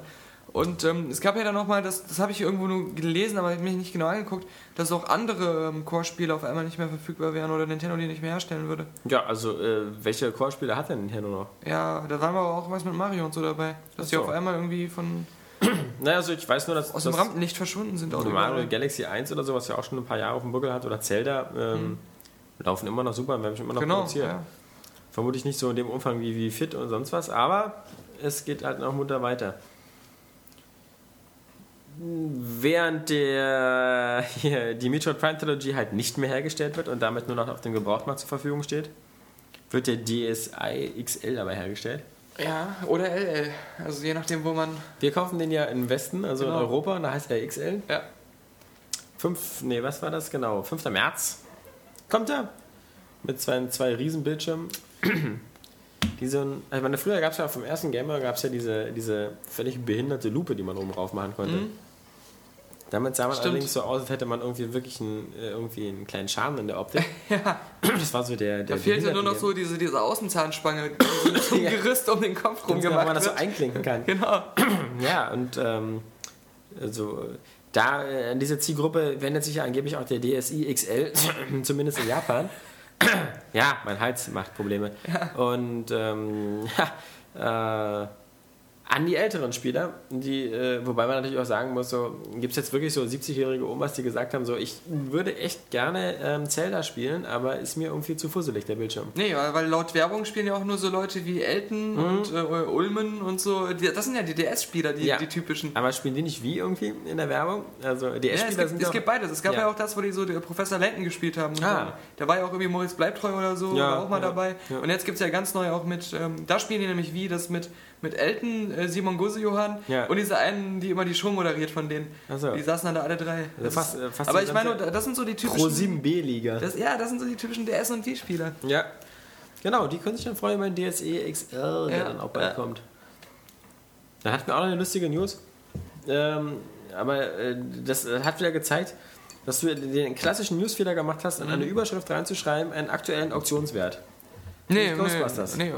Und ähm, es gab ja dann nochmal, das, das habe ich irgendwo nur gelesen, aber ich mich nicht genau angeguckt, dass auch andere ähm, Core-Spiele auf einmal nicht mehr verfügbar wären oder Nintendo die nicht mehr herstellen würde. Ja, also äh, welche Core-Spiele hat denn Nintendo noch? Ja, da waren aber auch was mit Mario und so dabei. Dass die so. auf einmal irgendwie von Naja, also ich weiß nur, dass, aus dass dem Rampenlicht verschwunden sind. Auch Mario überall. Galaxy 1 oder so, was ja auch schon ein paar Jahre auf dem Buckel hat, oder Zelda, ähm, laufen immer noch super und werden schon immer noch Mhm. Genau, produziert. ja. Vermutlich nicht so in dem Umfang wie, wie Fit und sonst was, aber es geht halt noch munter weiter. Während der, hier, die Metroid Prime Trilogy halt nicht mehr hergestellt wird und damit nur noch auf dem Gebrauchtmarkt zur Verfügung steht, wird der DSi XL dabei hergestellt. Ja, oder LL. Also je nachdem, wo man. Wir kaufen den ja im Westen, also Genau. in Europa, und da heißt er XL. Ja. 5, nee, was war das genau? 5. März kommt er mit zwei, zwei Riesenbildschirmen. Die so ein, ich meine, früher gab es ja dem ersten Gamer gab es ja diese, diese völlig behinderte Lupe, die man oben drauf machen konnte. Mhm. Damit sah man Stimmt. allerdings so aus, als hätte man irgendwie wirklich einen, äh, irgendwie einen kleinen Charme in der Optik. Ja. Das war so der, der Da fehlte nur noch so diese, diese Außenzahnspange, ein Ja. Gerüst um den Kopf wo rumgemacht man das so einklinken kann. Genau. Ja, und ähm, also da äh, an diese Zielgruppe wendet sich ja angeblich auch der DSi XL, zumindest in Japan. ja, mein Hals macht Probleme. Und ähm, ja, äh, an die älteren Spieler, die, äh, wobei man natürlich auch sagen muss, so gibt es jetzt wirklich so 70-jährige Omas, die gesagt haben, so ich würde echt gerne ähm, Zelda spielen, aber ist mir irgendwie zu fusselig der Bildschirm. Nee, weil, laut Werbung spielen ja auch nur so Leute wie Elton und äh, Ulmen und so. Das sind ja die DS-Spieler, die, Mhm. Ja. die typischen. Aber spielen die nicht wie irgendwie in der Werbung? Also Ja, es, DS-Spieler gibt, sind es gibt beides. Es gab ja, Ja. auch das, wo die so die Professor Layton gespielt haben. Ah. Da war ja auch irgendwie Moritz Bleibtreu oder so, Ja, war auch mal ja, dabei. ja. Und jetzt gibt es ja ganz neu auch mit, ähm, da spielen die nämlich wie, das mit, mit Elton, äh, Simon Gose-Johann Ja. und diese einen, die immer die Show moderiert von denen. So. Die saßen dann da alle drei. Also fast- äh, fast aber ich meine, das sind so die Pro typischen... 7 B-Liga. Ja, das sind so die typischen DS- und Wii-Spieler. Ja. Genau, die können sich dann freuen den DSE XL, der Ja. dann auch bald Ja. kommt. Dann hatten wir auch noch eine lustige News. Ähm, aber äh, das äh, hat wieder gezeigt, dass du den klassischen Newsfehler gemacht hast, in Mhm. eine Überschrift reinzuschreiben, einen aktuellen Auktionswert. Nee, Ghostbusters. Nee, nee,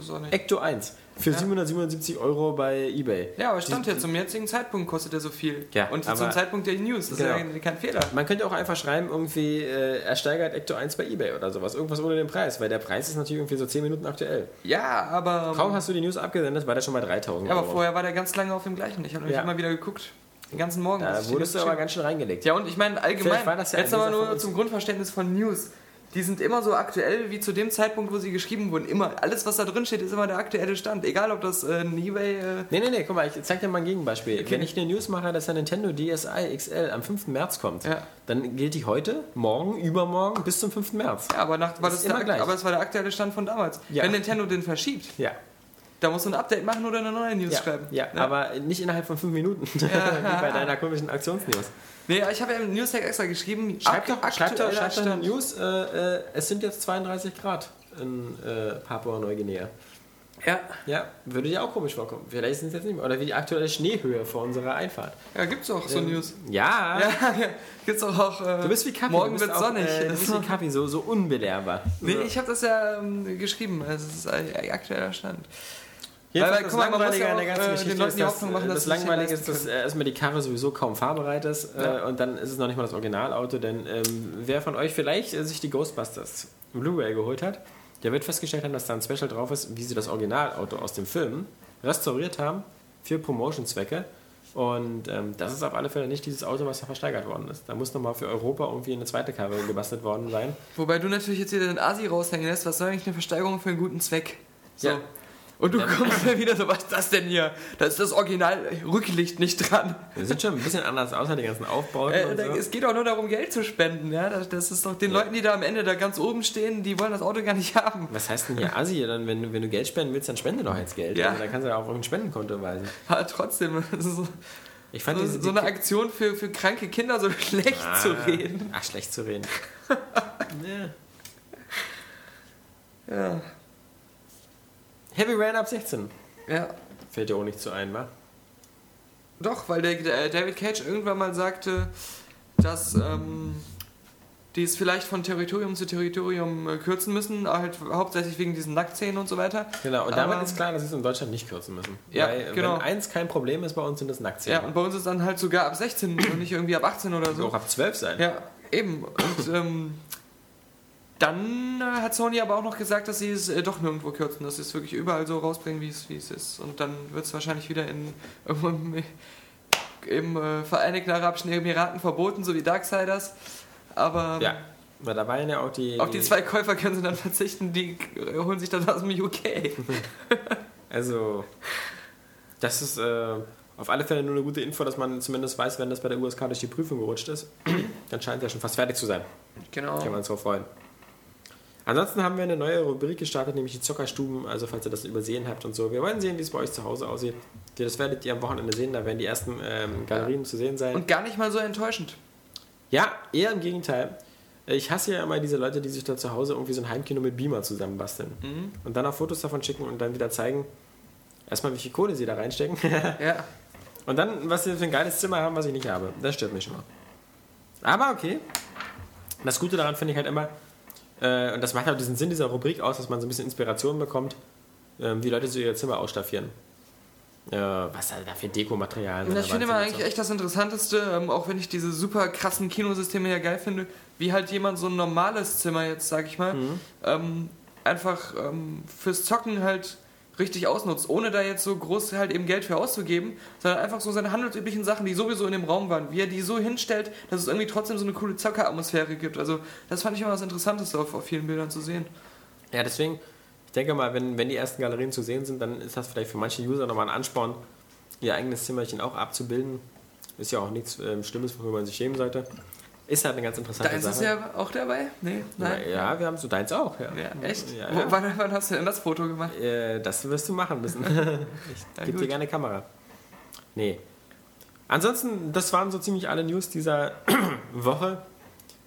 so nicht. Ecto 1 für 777 Euro bei Ebay. Ja, aber stand ja, zum jetzigen Zeitpunkt kostet er so viel. Ja, und zum Zeitpunkt der News, das Genau. ist ja kein Fehler. Man könnte auch einfach schreiben, irgendwie, äh, er steigert Ecto 1 bei Ebay oder sowas. Irgendwas ohne den Preis, weil der Preis ist natürlich irgendwie so 10 Minuten aktuell. Ja, aber... Kaum hast du die News abgesendet, war der schon bei 3000 ja, aber Euro. vorher war der ganz lange auf dem gleichen. Ich habe nämlich Ja. immer wieder geguckt. Den ganzen Morgen. Da wurdest du aber ganz schön reingelegt. Ja, und ich meine allgemein, Vielleicht war das ja jetzt aber nur zum Grundverständnis von News. Die sind immer so aktuell wie zu dem Zeitpunkt, wo sie geschrieben wurden. Immer, alles, was da drin steht, ist immer der aktuelle Stand. Egal, ob das äh, ein Ebay... Äh, Nee, nee, nee, guck mal, ich zeig dir mal ein Gegenbeispiel. Wenn ich eine News mache, dass der Nintendo DSi XL am 5. März kommt, Ja. dann gilt die heute, morgen, übermorgen bis zum 5. März. ja, aber, nach, war Das das der, aber das war der aktuelle Stand von damals. Ja. Wenn Nintendo den verschiebt, Ja. da musst du ein Update machen oder eine neue News Ja, schreiben. ja, aber nicht innerhalb von 5 Minuten, wie bei deiner komischen Aktionsnews. Nee, ich habe ja im Newstag extra geschrieben, Schreib ak- doch, schreib doch, aktueller schreib doch News, äh, äh, es sind jetzt 32 Grad in äh, Papua-Neuguinea. Ja, Ja, würde dir auch komisch vorkommen. Vielleicht sind es jetzt nicht mehr. Oder wie die aktuelle Schneehöhe vor unserer Einfahrt. ja, gibt's auch so Ähm, News. Ja, Ja, gibt's auch. auch äh, du bist wie Kaffee. Morgen wird sonnig. Äh, du bist wie Kaffee, so, so unbelehrbar. nee, ich habe das ja ähm, geschrieben. Also, es ist ein aktueller Stand. Jedenfalls Weil, das guck mal, man muss ja auch, äh, den Leuten ist, die Hoffnung machen, äh, dass das Langweilige ist, dass äh, erstmal die Karre sowieso kaum fahrbereit ist äh, Ja. und dann ist es noch nicht mal das Originalauto, denn ähm, wer von euch vielleicht äh, sich die Ghostbusters Blu-ray geholt hat, der wird festgestellt haben, dass da ein Special drauf ist, wie sie das Originalauto aus dem Film restauriert haben für Promotion-Zwecke. Und ähm, das ist auf alle Fälle nicht dieses Auto, was da versteigert worden ist. Da muss nochmal für Europa irgendwie eine zweite Karre gebastelt worden sein. Wobei du natürlich jetzt wieder den Asi raushängen lässt. Was soll eigentlich eine Versteigerung für einen guten Zweck? So. Ja. Und du Dann- kommst mir wieder so, was ist das denn hier? Da ist das Original-Rücklicht nicht dran. Das sieht schon ein bisschen anders aus, die ganzen Aufbauten Äh, so. Es geht auch nur darum, Geld zu spenden. Ja? Das, ist doch den Leuten, die da am Ende da ganz oben stehen, die wollen das Auto gar nicht haben. Was heißt denn hier Assi? Dann, wenn, du- wenn du Geld spenden willst, dann spende doch jetzt Geld. Ja. Also, dann kannst du ja auf irgendein Spendenkonto weisen. Aber trotzdem, das ist so, Ich fand so, diese, so eine Aktion für, für kranke Kinder so schlecht Ah, zu reden. Ach, schlecht zu reden. ja. Ja. Heavy Rain ab 16. ja. Fällt dir auch nicht zu ein, wa? Doch, weil der, der David Cage irgendwann mal sagte, dass ähm, die es vielleicht von Territorium zu Territorium äh, kürzen müssen, halt hauptsächlich wegen diesen Nacktszenen und so weiter. Genau, und damit Aber- ist klar, dass sie es in Deutschland nicht kürzen müssen. Ja, Weil, genau. Wenn eins kein Problem ist bei uns, sind das Ja, Nacktszenen. und bei uns ist dann halt sogar ab 16 und nicht irgendwie ab 18 oder so. auch ab 12 sein. Ja, eben. Und ähm, dann äh, hat Sony aber auch noch gesagt, dass sie es äh, doch nirgendwo kürzen, dass sie es wirklich überall so rausbringen, wie es, ist. Und dann wird es wahrscheinlich wieder in im, im äh, Vereinigten Arabischen Emiraten verboten, so wie Darksiders. Aber ähm, Ja. Weil da waren ja auch die. auf die zwei Käufer können sie dann verzichten, die äh, holen sich dann aus dem UK. Also, das ist äh, auf alle Fälle nur eine gute Info, dass man zumindest weiß, wenn das bei der USK durch die Prüfung gerutscht ist, dann scheint es ja schon fast fertig zu sein. Genau. Kann man uns drauf freuen. Ansonsten haben wir eine neue Rubrik gestartet, nämlich die Zockerstuben. Also, falls ihr das übersehen habt und so. Wir wollen sehen, wie es bei euch zu Hause aussieht. Das werdet ihr am Wochenende sehen. Da werden die ersten ähm, Galerien zu sehen sein. Und gar nicht mal so enttäuschend. ja, eher im Gegenteil. Ich hasse ja immer diese Leute, die sich da zu Hause irgendwie so ein Heimkino mit Beamer zusammenbasteln. Mhm. Und dann auch Fotos davon schicken und dann wieder zeigen, erstmal, wie viel Kohle sie da reinstecken. Ja. und dann, was sie für ein geiles Zimmer haben, was ich nicht habe. Das stört mich schon mal. Aber okay. Das Gute daran finde ich halt immer, äh, und das macht auch diesen Sinn dieser Rubrik aus, dass man so ein bisschen Inspiration bekommt, äh, wie Leute so ihr Zimmer ausstaffieren. Äh, was da für Dekomaterialien Und an das finde ich sind eigentlich echt das Interessanteste, ähm, auch wenn ich diese super krassen Kinosysteme ja geil finde, wie halt jemand so ein normales Zimmer jetzt, sag ich mal, Mhm. ähm, einfach ähm, fürs Zocken halt richtig ausnutzt, ohne da jetzt so groß halt eben Geld für auszugeben, sondern einfach so seine handelsüblichen Sachen, die sowieso in dem Raum waren, wie er die so hinstellt, dass es irgendwie trotzdem so eine coole Zockeratmosphäre gibt. Also das fand ich immer das Interessanteste auf, auf vielen Bildern zu sehen. Ja, deswegen, ich denke mal, wenn, wenn die ersten Galerien zu sehen sind, dann ist das vielleicht für manche User nochmal ein Ansporn, ihr eigenes Zimmerchen auch abzubilden. Ist ja auch nichts ähm, Schlimmes, worüber man sich schämen sollte. Ist halt eine ganz interessante Deins ist Sache. ja auch dabei? Nee, nein. ja, wir haben so deins auch. Ja, Ja, echt? Ja, ja. wann, wann hast du denn das Foto gemacht? Äh, das wirst du machen müssen. ich gebe dir gerne Kamera. Nee. Ansonsten, das waren so ziemlich alle News dieser Woche.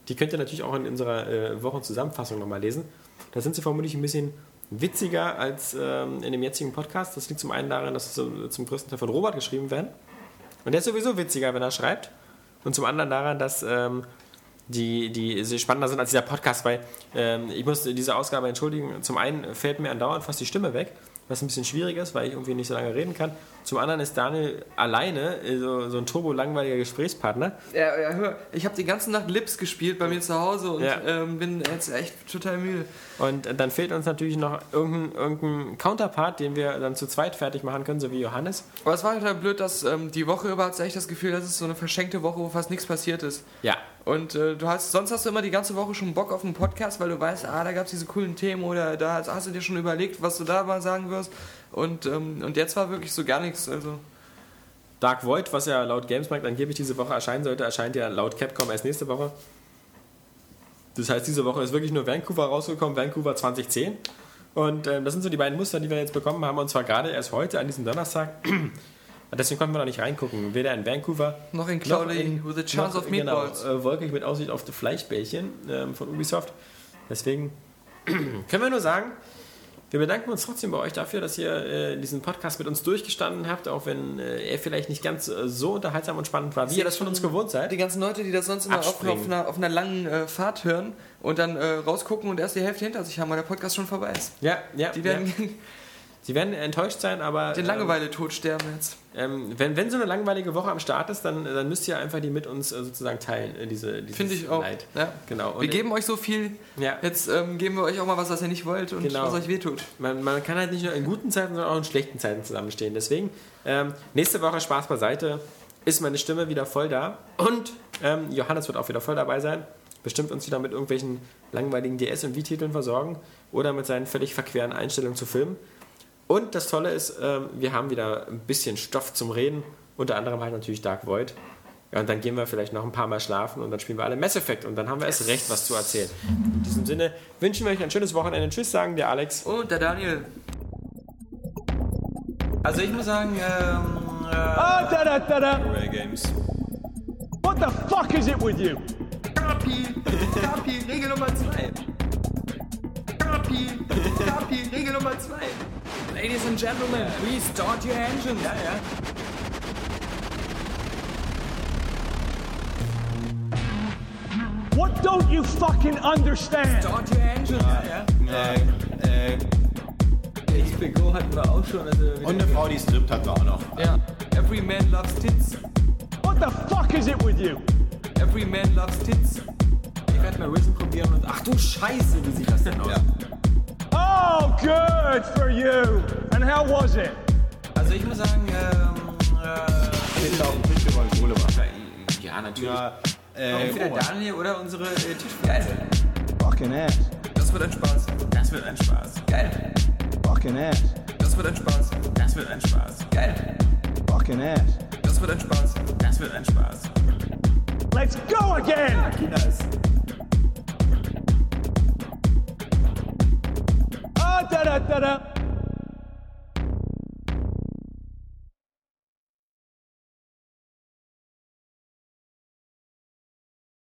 Die könnt ihr natürlich auch in unserer äh, Wochenzusammenfassung nochmal lesen. Da sind sie vermutlich ein bisschen witziger als ähm, in dem jetzigen Podcast. Das liegt zum einen daran, dass sie zum größten Teil von Robert geschrieben werden. Und der ist sowieso witziger, wenn er schreibt. Und zum anderen daran, dass ähm, die, die spannender sind als dieser Podcast, weil ähm, ich muss diese Ausgabe entschuldigen. Zum einen fällt mir andauernd fast die Stimme weg, was ein bisschen schwierig ist, weil ich irgendwie nicht so lange reden kann. Zum anderen ist Daniel alleine so, so ein turbo-langweiliger Gesprächspartner. Ja, ja, hör, ich habe die ganze Nacht Lips gespielt bei mir zu Hause und Ja. ähm, bin jetzt echt total müde. Und dann fehlt uns natürlich noch irgendein, irgendein Counterpart, den wir dann zu zweit fertig machen können, so wie Johannes. Aber es war total blöd, dass ähm, die Woche über hat echt das Gefühl, dass es so eine verschenkte Woche, wo fast nichts passiert ist. Ja, Und äh, du hast, sonst hast du immer die ganze Woche schon Bock auf einen Podcast, weil du weißt, ah, da gab es diese coolen Themen oder da hast, hast du dir schon überlegt, was du da mal sagen wirst. Und, ähm, und jetzt war wirklich so gar nichts. Also Dark Void, was ja laut Gamesmarkt angeblich diese Woche erscheinen sollte, erscheint ja laut Capcom erst nächste Woche. Das heißt, diese Woche ist wirklich nur Vancouver rausgekommen, Vancouver 2010. Und ähm, das sind so die beiden Muster, die wir jetzt bekommen haben, und zwar gerade erst heute, an diesem Donnerstag. Deswegen konnten wir noch nicht reingucken. Weder in Vancouver noch in Cloudy in with a chance noch, of meatballs. Genau, äh, wolkig mit Aussicht auf die Fleischbällchen ähm, von Ubisoft. Deswegen können wir nur sagen, wir bedanken uns trotzdem bei euch dafür, dass ihr äh, diesen Podcast mit uns durchgestanden habt, auch wenn äh, er vielleicht nicht ganz äh, so unterhaltsam und spannend war, wie ihr das von uns gewohnt seid. Die ganzen Leute, die das sonst immer auf, auf, einer, auf einer langen äh, Fahrt hören und dann äh, rausgucken und erst die Hälfte hinter sich haben, weil der Podcast schon vorbei ist. Ja, ja. Die werden ja. Sie werden enttäuscht sein, aber den ähm, Langeweile-Tod sterben jetzt. ähm, wenn, wenn so eine langweilige Woche am Start ist, dann, dann müsst ihr einfach die mit uns äh, sozusagen teilen, äh, diese Finde ich auch. Leid. Ja. Genau. Und Wir geben euch so viel, ja, jetzt ähm, geben wir euch auch mal was, was ihr nicht wollt und Genau. was euch wehtut. man, man kann halt nicht nur in guten Zeiten, sondern auch in schlechten Zeiten zusammenstehen. Deswegen, ähm, nächste Woche Spaß beiseite, ist meine Stimme wieder voll da. Und ähm, Johannes wird auch wieder voll dabei sein. Bestimmt uns wieder mit irgendwelchen langweiligen DS- und Wii-Titeln versorgen oder mit seinen völlig verqueren Einstellungen zu Filmen. Und das Tolle ist, ähm, wir haben wieder ein bisschen Stoff zum Reden. Unter anderem halt natürlich Dark Void. Ja, und dann gehen wir vielleicht noch ein paar Mal schlafen und dann spielen wir alle Mass Effect und dann haben wir erst recht, was zu erzählen. In diesem Sinne wünschen wir euch ein schönes Wochenende. Tschüss, sagen der Alex. Und der Daniel. Also ich muss sagen, ähm, Ah, da da da da. Rare Games. What the fuck is it with you? Kapi, Kapi, Regel Nummer 2. Kapi, Kapi, Regel Nummer 2. Ladies and Gentlemen, please start your engine. Ja, ja. What don't you fucking understand? Start your engine. Ja, ja. Äh, äh, XPGO hatten wir auch schon. Also Und eine Frau, die strippt hat wir auch noch. ja. Every man loves tits. What the fuck is it with you? Every man loves tits. ich werde mal Risen probieren und ach du Scheiße, wie sieht das denn aus? Oh, good for you. And how was it? Also ich muss sagen, ähm, äh, auf dem Tisch, Kohle machen. ja natürlich. Ja, äh, Entweder Daniel oder unsere äh, Tischgeil. Fucking ass. Das wird ein Spaß. Das wird ein Spaß. Geil. Fucking ass. Das wird ein Spaß. Das wird ein Spaß. Geil. Fucking ass. Das wird ein Spaß. Das wird ein Spaß. Let's go again. Ah, da da da da.